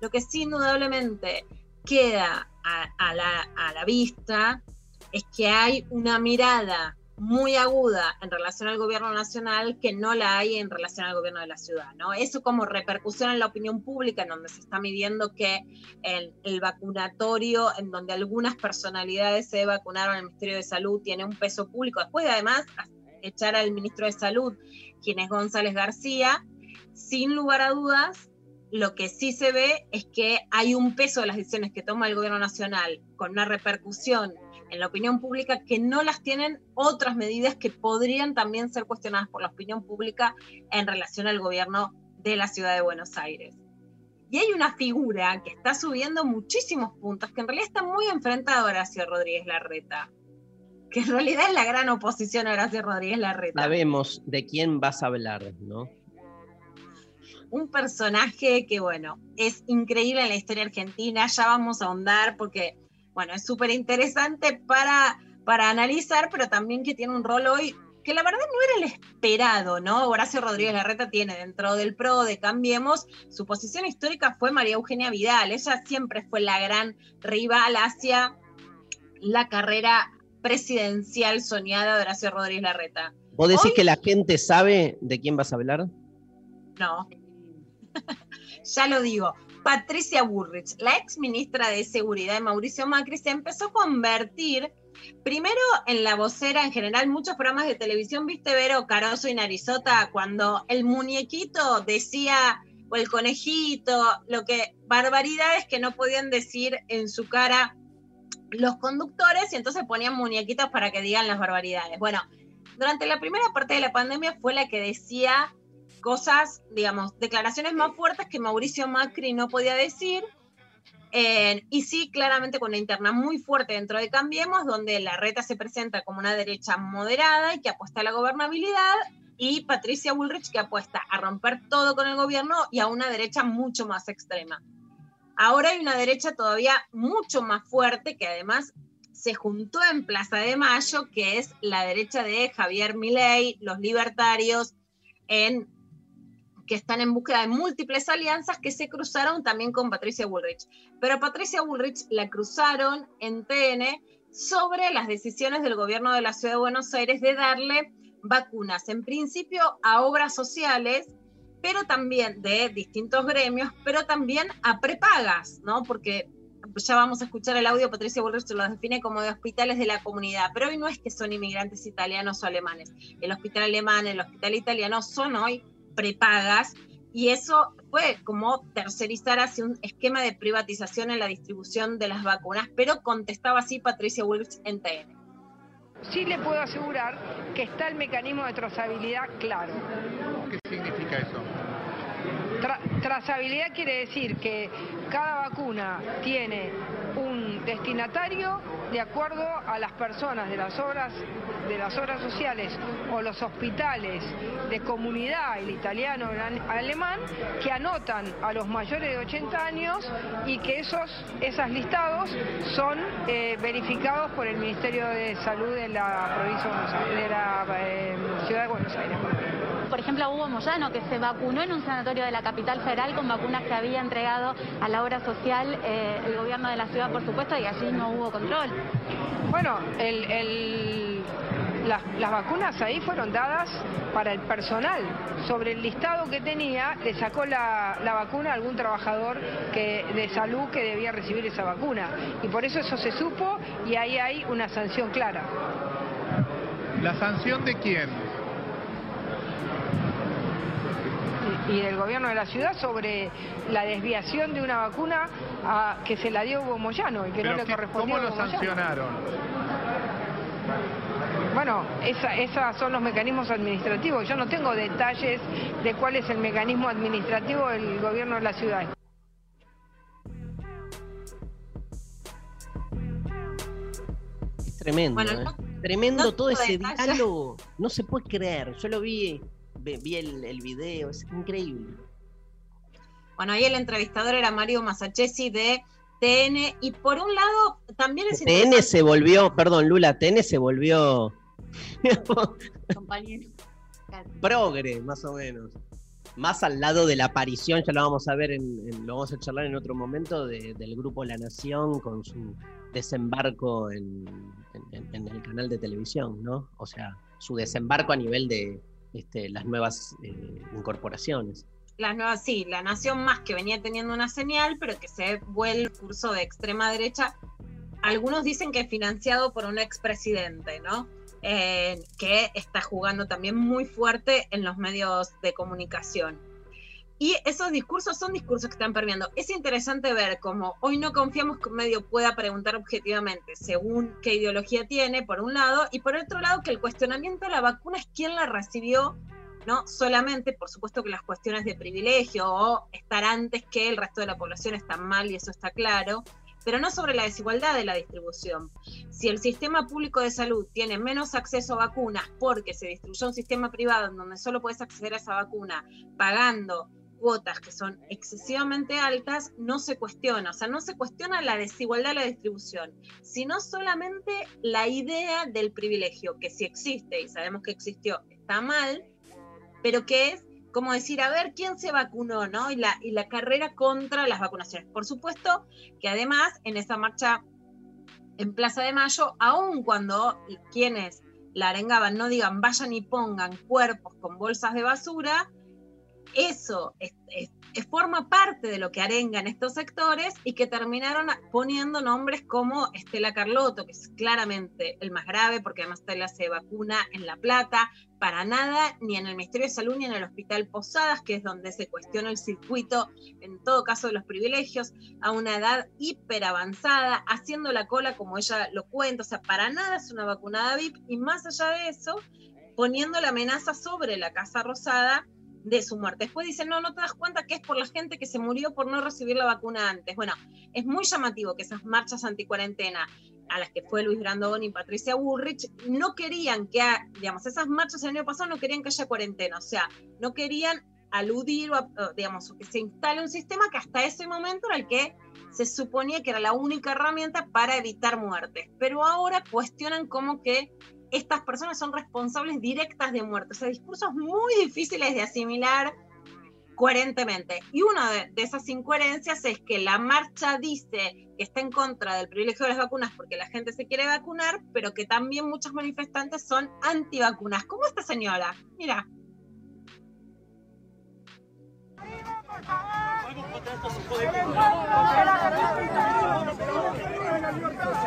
Lo que sí indudablemente queda a, la, a la vista es que hay una mirada muy aguda en relación al gobierno nacional que no la hay en relación al gobierno de la ciudad, ¿no? Eso como repercusión en la opinión pública, en donde se está midiendo que el, el vacunatorio, en donde algunas personalidades se vacunaron en el Ministerio de Salud, tiene un peso público. Después de además echar al ministro de Salud, quien es González García, sin lugar a dudas, lo que sí se ve es que hay un peso de las decisiones que toma el gobierno nacional con una repercusión en la opinión pública que no las tienen otras medidas que podrían también ser cuestionadas por la opinión pública en relación al gobierno de la ciudad de Buenos Aires. Y hay una figura que está subiendo muchísimos puntos, que en realidad está muy enfrentada a Horacio Rodríguez Larreta, que en realidad es la gran oposición a Horacio Rodríguez Larreta. Sabemos de quién vas a hablar, ¿no? Un personaje que, bueno, es increíble en la historia argentina, ya vamos a ahondar porque bueno, es súper interesante para, para analizar, pero también que tiene un rol hoy que la verdad no era el esperado, ¿no? Horacio Rodríguez Larreta tiene dentro del PRO de Cambiemos, su posición histórica fue María Eugenia Vidal, ella siempre fue la gran rival hacia la carrera presidencial soñada de Horacio Rodríguez Larreta. ¿Vos decís que la gente sabe de quién vas a hablar? No. (laughs) ya lo digo. Patricia Bullrich, la ex ministra de Seguridad de Mauricio Macri, se empezó a convertir primero en la vocera en general, muchos programas de televisión, viste Vero Caroso y Narizota, cuando el muñequito decía, o el conejito, lo que, barbaridades que no podían decir en su cara los conductores y entonces ponían muñequitos para que digan las barbaridades. Bueno, durante la primera parte de la pandemia fue la que decía cosas, digamos, declaraciones más fuertes que Mauricio Macri no podía decir. y sí, claramente con una interna muy fuerte dentro de Cambiemos, donde la reta se presenta como una derecha moderada y que apuesta a la gobernabilidad, y Patricia Bullrich que apuesta a romper todo con el gobierno y a una derecha mucho más extrema. Ahora hay una derecha todavía mucho más fuerte que además se juntó en Plaza de Mayo, que es la derecha de Javier Milei, los libertarios, en que están en búsqueda de múltiples alianzas que se cruzaron también con Patricia Bullrich. Pero Patricia Bullrich la cruzaron en TN sobre las decisiones del gobierno de la Ciudad de Buenos Aires de darle vacunas, en principio a obras sociales, pero también de distintos gremios, pero también a prepagas, ¿no? Porque ya vamos a escuchar el audio, Patricia Bullrich lo define como de hospitales de la comunidad, pero hoy no es que son inmigrantes italianos o alemanes. El hospital alemán, el hospital italiano son hoy prepagas y eso fue como tercerizar hacia un esquema de privatización en la distribución de las vacunas, pero contestaba así Patricia Bullrich en TN. Sí le puedo asegurar que está el mecanismo de trazabilidad claro. ¿Qué significa eso? Tra- trazabilidad quiere decir que cada vacuna tiene un destinatario de acuerdo a las personas de las obras de las obras sociales o los hospitales de comunidad, el italiano, el alemán, que anotan a los mayores de 80 años y que esos esos listados son eh, verificados por el Ministerio de Salud de la provincia de, Buenos Aires, la eh, ciudad de Buenos Aires. Por ejemplo, Hugo Moyano, que se vacunó en un sanatorio de la capital federal con vacunas que había entregado a la obra social eh, el gobierno de la ciudad, por supuesto, y allí no hubo control. Bueno, el- el- las, las vacunas ahí fueron dadas para el personal. Sobre el listado que tenía, le sacó la, la vacuna a algún trabajador que, de salud que debía recibir esa vacuna. Y por eso eso se supo y ahí hay una sanción clara. ¿La sanción de quién? Y del gobierno de la ciudad sobre la desviación de una vacuna a- que se la dio Hugo Moyano y que no le correspondía ¿Cómo lo sancionaron? Bueno, esa- esos son los mecanismos administrativos. Yo no tengo detalles de cuál es el mecanismo administrativo del gobierno de la ciudad. Es tremendo, Bueno, ¿eh? no- tremendo no todo ese detalles. diálogo. No se puede creer. Yo lo vi, vi el, el video, es increíble. Bueno, ahí el entrevistador era Mario Masachesi de TN, y por un lado también es TN se volvió, perdón, Lula, TN se volvió Compañero. (laughs) progre, más o menos. Más al lado de la aparición, ya lo vamos a ver, en, en- lo vamos a charlar en otro momento, de- del grupo La Nación con su desembarco en, en- en el canal de televisión, ¿no? O sea, su desembarco a nivel de este, las nuevas eh, incorporaciones. las nuevas, sí, la nación más que venía teniendo una señal, pero que se vuelve el curso de extrema derecha. Algunos dicen que financiado por un expresidente, ¿no? Eh, que está jugando también muy fuerte en los medios de comunicación. Y esos discursos son discursos que están permeando. Es interesante ver cómo hoy no confiamos que un medio pueda preguntar objetivamente según qué ideología tiene, por un lado, y por otro lado, que el cuestionamiento de la vacuna es quién la recibió no solamente, por supuesto que las cuestiones de privilegio o estar antes que el resto de la población están mal y eso está claro, pero no sobre la desigualdad de la distribución. Si el sistema público de salud tiene menos acceso a vacunas porque se distribuyó un sistema privado en donde solo puedes acceder a esa vacuna pagando cuotas que son excesivamente altas, no se cuestiona, o sea, no se cuestiona la desigualdad de la distribución, sino solamente la idea del privilegio, que si existe y sabemos que existió, está mal, pero que es como decir, a ver quién se vacunó, ¿no? Y la, y la carrera contra las vacunaciones. Por supuesto que además en esa marcha en Plaza de Mayo, aun cuando quienes la arengaban no digan vayan y pongan cuerpos con bolsas de basura, eso es- es- es- forma parte de lo que arengan estos sectores y que terminaron poniendo nombres como Estela Carlotto, que es claramente el más grave, porque además Estela se vacuna en La Plata, para nada, ni en el Ministerio de Salud ni en el Hospital Posadas, que es donde se cuestiona el circuito, en todo caso de los privilegios, a una edad hiper avanzada, haciendo la cola como ella lo cuenta, o sea, para nada es una vacunada VIP, y más allá de eso, poniendo la amenaza sobre la Casa Rosada de su muerte. Después dicen, no, no te das cuenta que es por la gente que se murió por no recibir la vacuna antes. Bueno, es muy llamativo que esas marchas anticuarentena a las que fue Luis Brandón y Patricia Bullrich, no querían que, digamos, esas marchas el año pasado no querían que haya cuarentena, o sea, no querían aludir o, digamos, que se instale un sistema que hasta ese momento era el que se suponía que era la única herramienta para evitar muertes, pero ahora cuestionan como que estas personas son responsables directas de muertes, o sea, discursos muy difíciles de asimilar coherentemente. Y una de, esas incoherencias es que la marcha dice que está en contra del privilegio de las vacunas porque la gente se quiere vacunar, pero que también muchos manifestantes son antivacunas. Como esta señora, mira.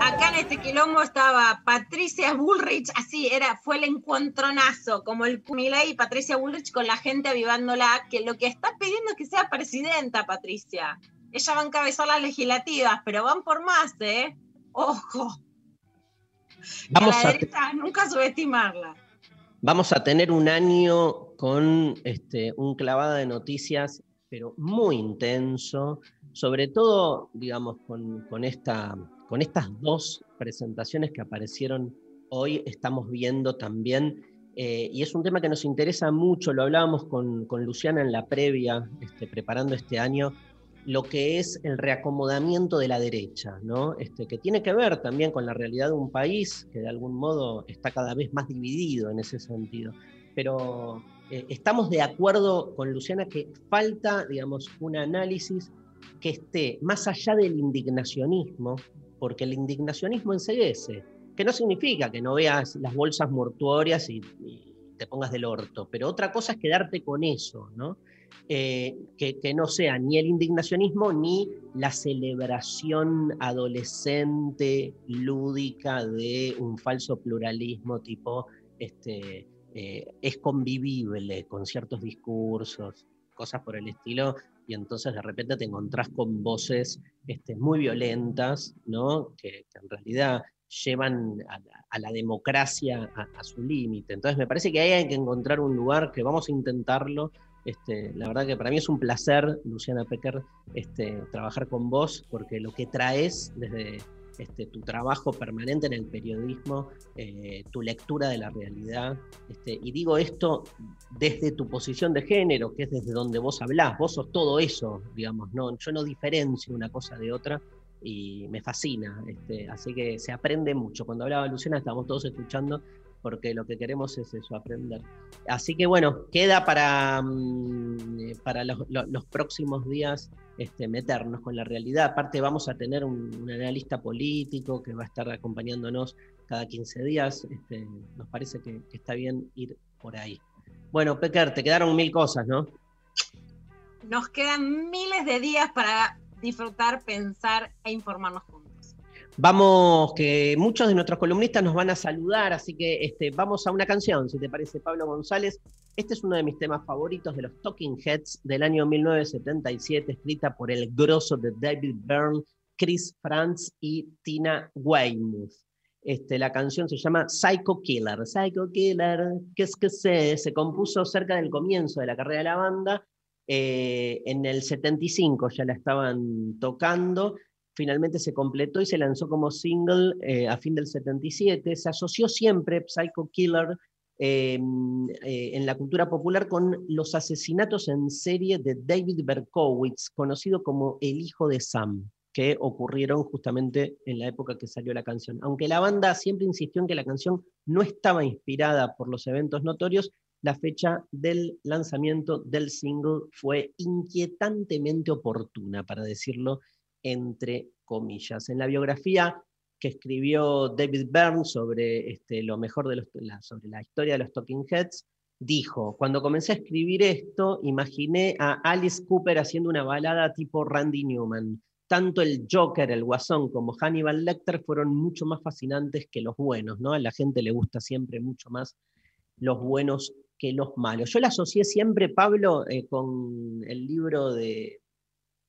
Acá en este quilombo estaba Patricia Bullrich, así era, fue el encuentronazo, como el Milei y Patricia Bullrich con la gente avivándola, que lo que está pidiendo es que sea presidenta, Patricia. Ella va a encabezar las legislativas, pero van por más, ¿eh? Ojo. Vamos a la a- derecha nunca subestimarla. Vamos a tener un año con este, un clavado de noticias, pero muy intenso, sobre todo, digamos, con, con esta, con estas dos presentaciones que aparecieron hoy, estamos viendo también, eh, y es un tema que nos interesa mucho, lo hablábamos con, con Luciana en la previa, este, preparando este año, lo que es el reacomodamiento de la derecha, ¿no? Este, que tiene que ver también con la realidad de un país que de algún modo está cada vez más dividido en ese sentido. Pero eh, estamos de acuerdo con Luciana que falta, digamos, un análisis que esté más allá del indignacionismo, porque el indignacionismo enseguece, que no significa que no veas las bolsas mortuorias y, te pongas del orto, pero otra cosa es quedarte con eso, ¿no? eh, que, que no sea ni el indignacionismo ni la celebración adolescente, lúdica de un falso pluralismo tipo, este, eh, es convivible con ciertos discursos, cosas por el estilo, y entonces de repente te encontrás con voces este, muy violentas, ¿no? que, en realidad llevan a la, democracia a, a su límite. Entonces me parece que ahí hay que encontrar un lugar que vamos a intentarlo, este, la verdad que para mí es un placer, Luciana Pecker, este, trabajar con vos, porque lo que traes desde este, tu trabajo permanente en el periodismo, eh, tu lectura de la realidad, este, y digo esto desde tu posición de género, que es desde donde vos hablás, vos sos todo eso, digamos, no, yo no diferencio una cosa de otra, y me fascina, este, así que se aprende mucho. Cuando hablaba Luciana estábamos todos escuchando porque lo que queremos es eso, aprender. Así que bueno, queda para, mm, para los, próximos días este, meternos con la realidad. Aparte vamos a tener un, analista político que va a estar acompañándonos cada 15 días. Este, nos parece que, que está bien ir por ahí. Bueno, Pecker, te quedaron mil cosas, ¿no? Nos quedan miles de días para disfrutar, pensar e informarnos. Vamos, que muchos de nuestros columnistas nos van a saludar, así que este, vamos a una canción, si te parece, Pablo González. Este es uno de mis temas favoritos de los Talking Heads del año 1977, escrita por el grosso de David Byrne, Chris Franz y Tina Weymouth. Este, la canción se llama Psycho Killer. Psycho Killer, que es que se, se compuso cerca del comienzo de la carrera de la banda. eh, en el 75 ya la estaban tocando finalmente se completó y se lanzó como single eh, a fin del 77. Se asoció siempre Psycho Killer eh, eh, en la cultura popular con los asesinatos en serie de David Berkowitz, conocido como el hijo de Sam, que ocurrieron justamente en la época que salió la canción. Aunque la banda siempre insistió en que la canción no estaba inspirada por los eventos notorios, la fecha del lanzamiento del single fue inquietantemente oportuna, para decirlo entre comillas. En la biografía que escribió David Byrne sobre este, lo mejor de los, la, sobre la historia de los Talking Heads, dijo, cuando comencé a escribir esto, imaginé a Alice Cooper haciendo una balada tipo Randy Newman. Tanto el Joker, el Guasón, como Hannibal Lecter fueron mucho más fascinantes que los buenos, ¿no? A la gente le gusta siempre mucho más los buenos que los malos. Yo la asocié siempre, Pablo, eh, con el libro de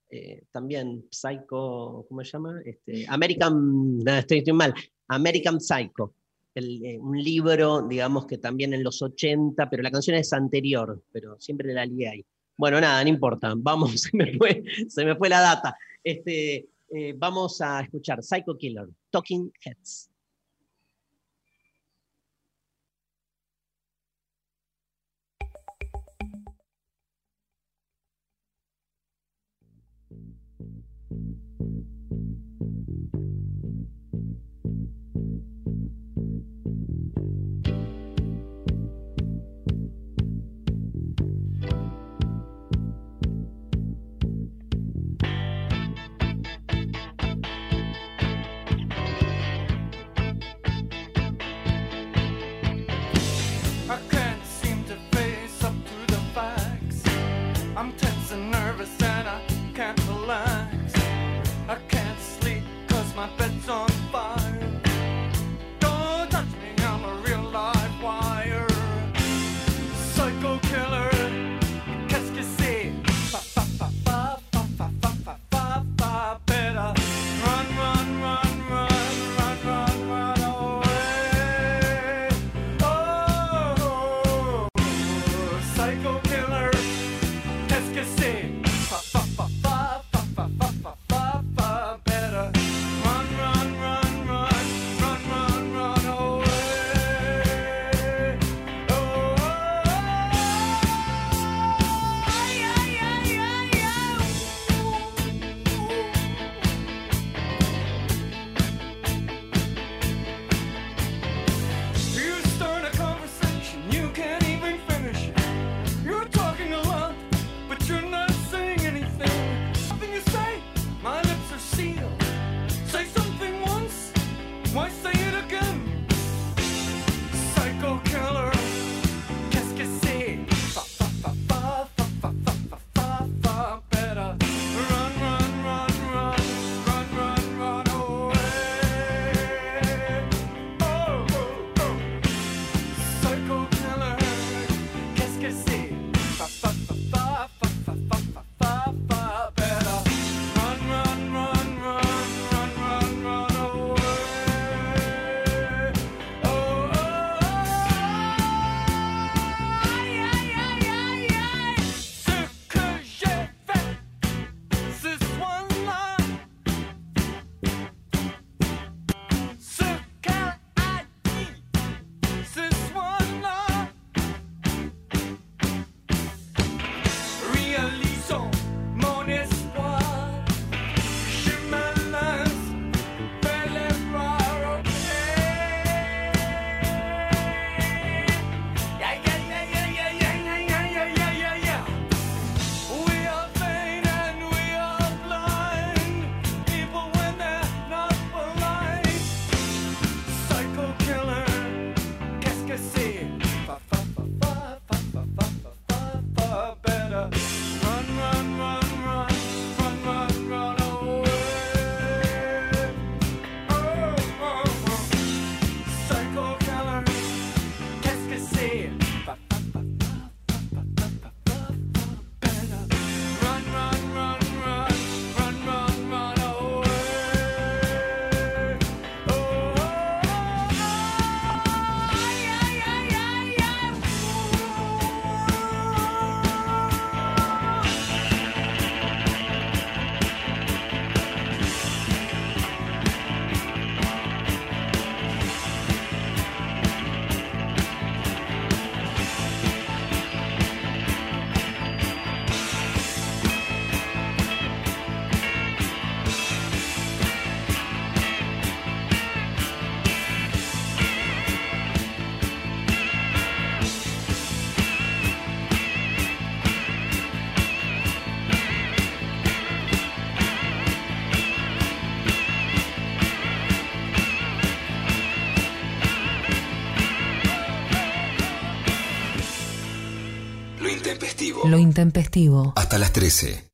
eh, también Psycho, ¿cómo se llama? Este, American, estoy mal, American Psycho. El, eh, un libro, digamos que también en los 80, pero la canción es anterior, pero siempre la lié ahí. Bueno, nada, no importa, vamos, (laughs) se me fue, se me fue la data. Este, eh, vamos a escuchar Psycho Killer, Talking Heads. Intempestivo. Hasta las 13.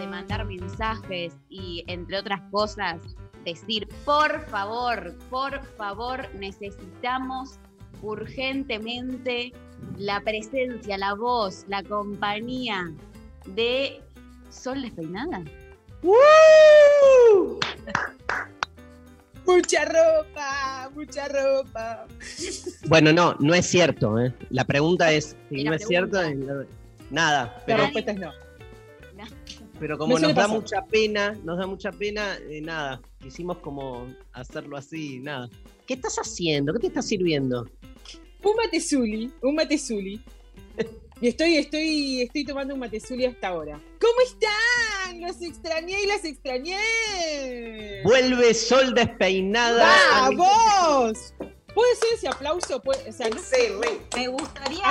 de mandar mensajes y entre otras cosas decir, por favor, por favor, necesitamos urgentemente la presencia, la voz, la compañía de Sol Despeinada. Mucha ropa, mucha ropa. Bueno, no, no es cierto. ¿eh? La pregunta es si no es cierto. Nada, La pero, respuesta es no. pero como No nos da pasar. mucha pena, nos da mucha pena, eh, nada, quisimos como hacerlo así, nada. ¿Qué estás haciendo? ¿Qué te está sirviendo? Un matezuli, un matezuli. Y estoy, estoy, estoy tomando un matezuli hasta ahora. ¿Cómo están? Los extrañé y las extrañé. Vuelve Sol despeinada. ¡Vamos! ¿Puede ser ese aplauso? Puede- o sea, no- Me gustaría,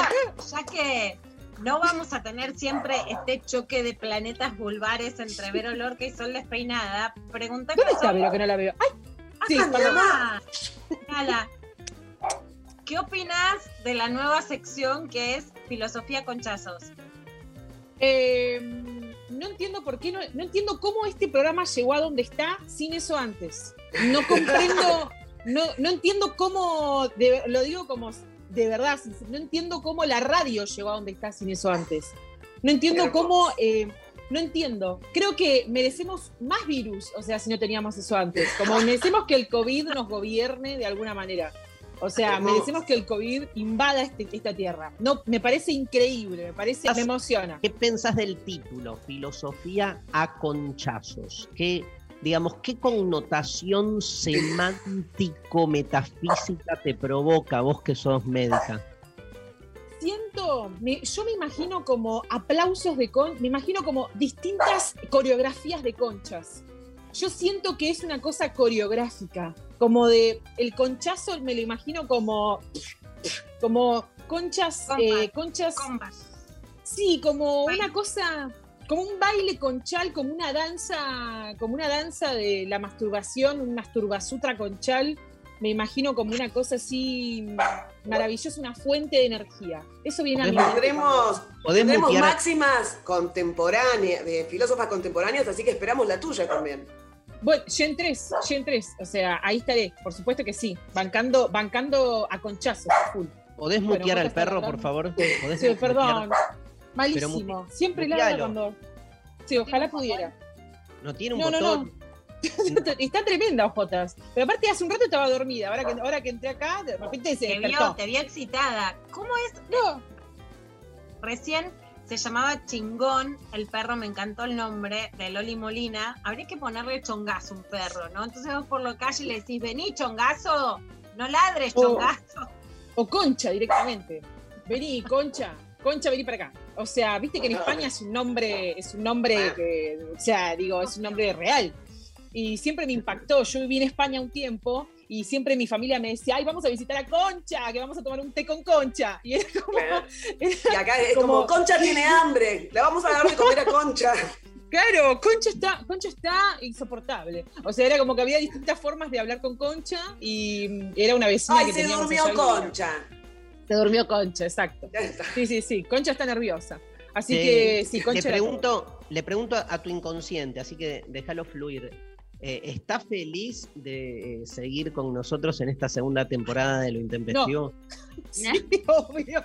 ya que no vamos a tener siempre este choque de planetas vulvares entre Vero Lorca y Sol Despeinada, preguntarle ¿Dónde está Vero que no la veo? ¡Ay! Sí. Nala, ¿qué opinas de la nueva sección que es Filosofía Conchazos? Eh, no entiendo por qué, no, no entiendo cómo este programa llegó a donde está sin eso antes. No comprendo, no, no entiendo cómo, de- lo digo como de verdad, no entiendo cómo la radio llegó a donde está sin eso antes. No entiendo cómo, eh, no entiendo. Creo que merecemos más virus, o sea, si no teníamos eso antes. Como merecemos que el COVID nos gobierne de alguna manera. O sea, No. merecemos que el COVID invada este- esta tierra. No, me parece increíble, me parece, me emociona. ¿Qué pensás del título? Filosofía a conchazos. ¿Qué, digamos, qué connotación semántico-metafísica (laughs) te provoca vos que sos médica? siento, me- yo me imagino como aplausos de con, me imagino como distintas coreografías de conchas. Yo siento que es una cosa coreográfica, como de el conchazo me lo imagino como como conchas, eh, conchas, sí, como una cosa, como un baile conchal, como una danza, como una danza de la masturbación, un masturbasutra conchal. Me imagino como una cosa así maravillosa, una fuente de energía. Eso viene a mi mente. Tendremos, tendremos máximas contemporáneas, de filósofas contemporáneas, así que esperamos la tuya también. Bueno, Gen 3, Gen 3, o sea, ahí estaré, por supuesto que sí, bancando, bancando a conchazos, full. ¿Podés mutear al perro, por favor? ¿Podés Sí, mutear? perdón, malísimo, mute- siempre ladra cuando... Sí, ojalá pudiera. No tiene un No, no, botón. no. (laughs) Está tremenda, Ojotas. Pero aparte hace un rato estaba dormida, ahora que, ahora que entré acá, de repente se Te vio, despertó. te vio excitada. ¿Cómo es? No. Recién se llamaba Chingón, el perro, me encantó el nombre, de Loli Molina. Habría que ponerle chongazo a un perro, ¿no? Entonces vos por la calle le decís, vení, chongazo, no ladres, chongazo. O Concha directamente. Vení, Concha. Concha, vení para acá. O sea, viste que en España es un nombre, es un nombre que, o sea, digo, es un nombre real. Y siempre me impactó. Yo viví en España un tiempo y siempre mi familia me decía, ay, vamos a visitar a Concha, que vamos a tomar un té con Concha. Y era como... (laughs) Y acá es como, Concha tiene hambre, le vamos a dar de comer a Concha. (laughs) Claro, Concha está, Concha está insoportable. O sea, era como que había distintas formas de hablar con Concha y era una vecina Ay, que se teníamos durmió. Concha. Se durmió Concha, exacto. Sí, sí, sí. Concha está nerviosa. Así Te- que sí, le Concha. era todo. pregunto, le pregunto a tu inconsciente, así que déjalo fluir. Eh, ¿Está feliz de eh, seguir con nosotros en esta segunda temporada de Lo Intempestivo? (laughs) Sí, obvio.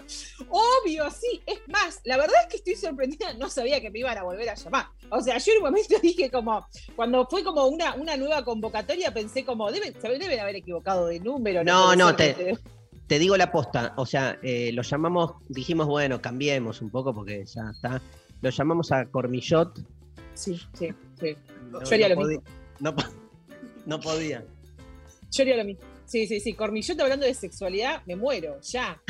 Obvio, sí. Es más, la verdad es que estoy sorprendida. No sabía que me iban a volver a llamar. O sea, yo en un momento (laughs) dije como, cuando fue como una, una nueva convocatoria, pensé como, deben, deben haber equivocado de número. No, no, te, digo la posta. O sea, eh, lo llamamos, dijimos, bueno, cambiemos un poco porque ya está. Lo llamamos a Cormillot. Sí, sí, sí. No, Yo haría no lo mismo. No, no podía. Yo haría lo mismo. Sí, sí, sí. Cormillot hablando de sexualidad, me muero, ya.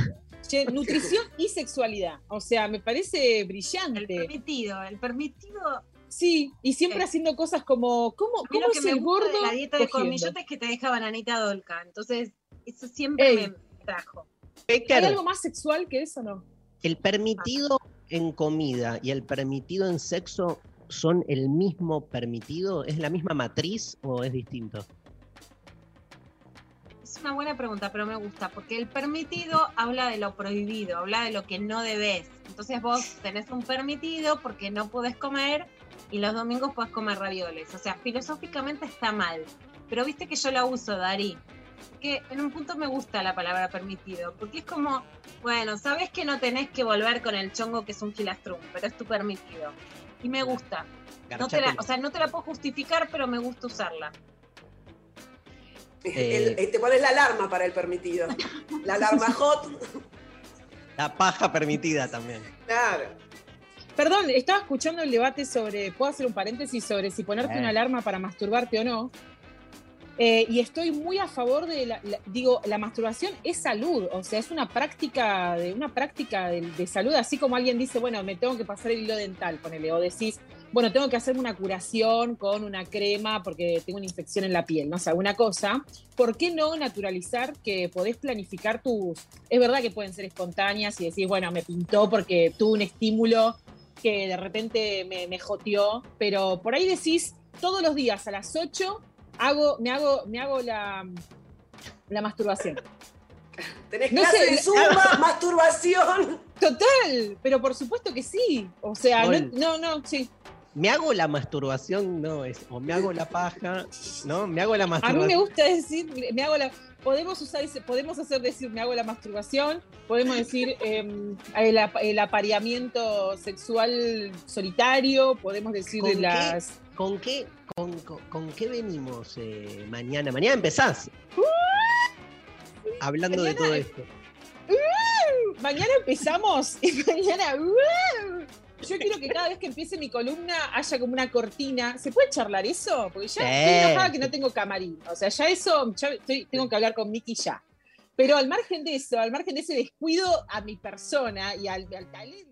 Che, (laughs) nutrición y sexualidad. O sea, me parece brillante. El permitido, el permitido. Sí, y siempre Sí. haciendo cosas como, ¿cómo, cómo lo que es me el gusta gordo? de la dieta de cormillotes es que te deja bananita dolca. Entonces, eso siempre Ey. me trajo. ¿Hay algo más sexual que eso no? ¿el permitido en comida y el permitido en sexo son el mismo permitido? ¿Es la misma matriz o es distinto? Es una buena pregunta, pero me gusta, porque el permitido habla de lo prohibido, habla de lo que no debes. Entonces vos tenés un permitido porque no podés comer y los domingos podés comer ravioles. O sea, filosóficamente está mal. Pero viste que yo la uso, Dari. Que en un punto me gusta la palabra permitido, porque es como, bueno, sabes que no tenés que volver con el chongo que es un filastrum, pero es tu permitido. Y me gusta. No te la- o sea, no te la puedo justificar, pero me gusta usarla. Eh, El- te pones la alarma para el permitido. La alarma (laughs) hot. La paja permitida también. Claro. Perdón, estaba escuchando el debate sobre, puedo hacer un paréntesis sobre si ponerte Eh. una alarma para masturbarte o no. Eh, y estoy muy a favor de la, digo, la masturbación es salud, o sea, es una práctica de una práctica de, salud, así como alguien dice, bueno, me tengo que pasar el hilo dental, ponele, o decís, bueno, tengo que hacerme una curación con una crema porque tengo una infección en la piel, no sé, alguna cosa. ¿Por qué no naturalizar que podés planificar tus... Es verdad que pueden ser espontáneas y decís, bueno, me pintó porque tuve un estímulo que de repente me, me joteó, pero por ahí decís, todos los días a las 8 hago, me hago, me hago la, la masturbación. Tenés No clase sé, de zumba, masturbación. Total, pero por supuesto que sí. O sea, no, no, sí. Me hago la masturbación, no es, o me hago la paja, ¿no? Me hago la A mí masturbación. me gusta decir, me hago la. Podemos usar podemos hacer decir me hago la masturbación, podemos decir (laughs) em, el, ap- el apareamiento sexual solitario, podemos decir ¿Con qué? las. ¿Con qué, con, con- con qué venimos eh, mañana? Mañana empezás. Hablando de todo esto. ¡Uh! Mañana empezamos (laughs) y mañana. ¡uh! Yo quiero que cada vez que empiece mi columna haya como una cortina. ¿Se puede charlar eso? Porque ya Sí. estoy enojada que no tengo camarín. O sea, ya eso, ya estoy- tengo que hablar con Miki ya. Pero al margen de eso, al margen de ese descuido a mi persona y al, al talento.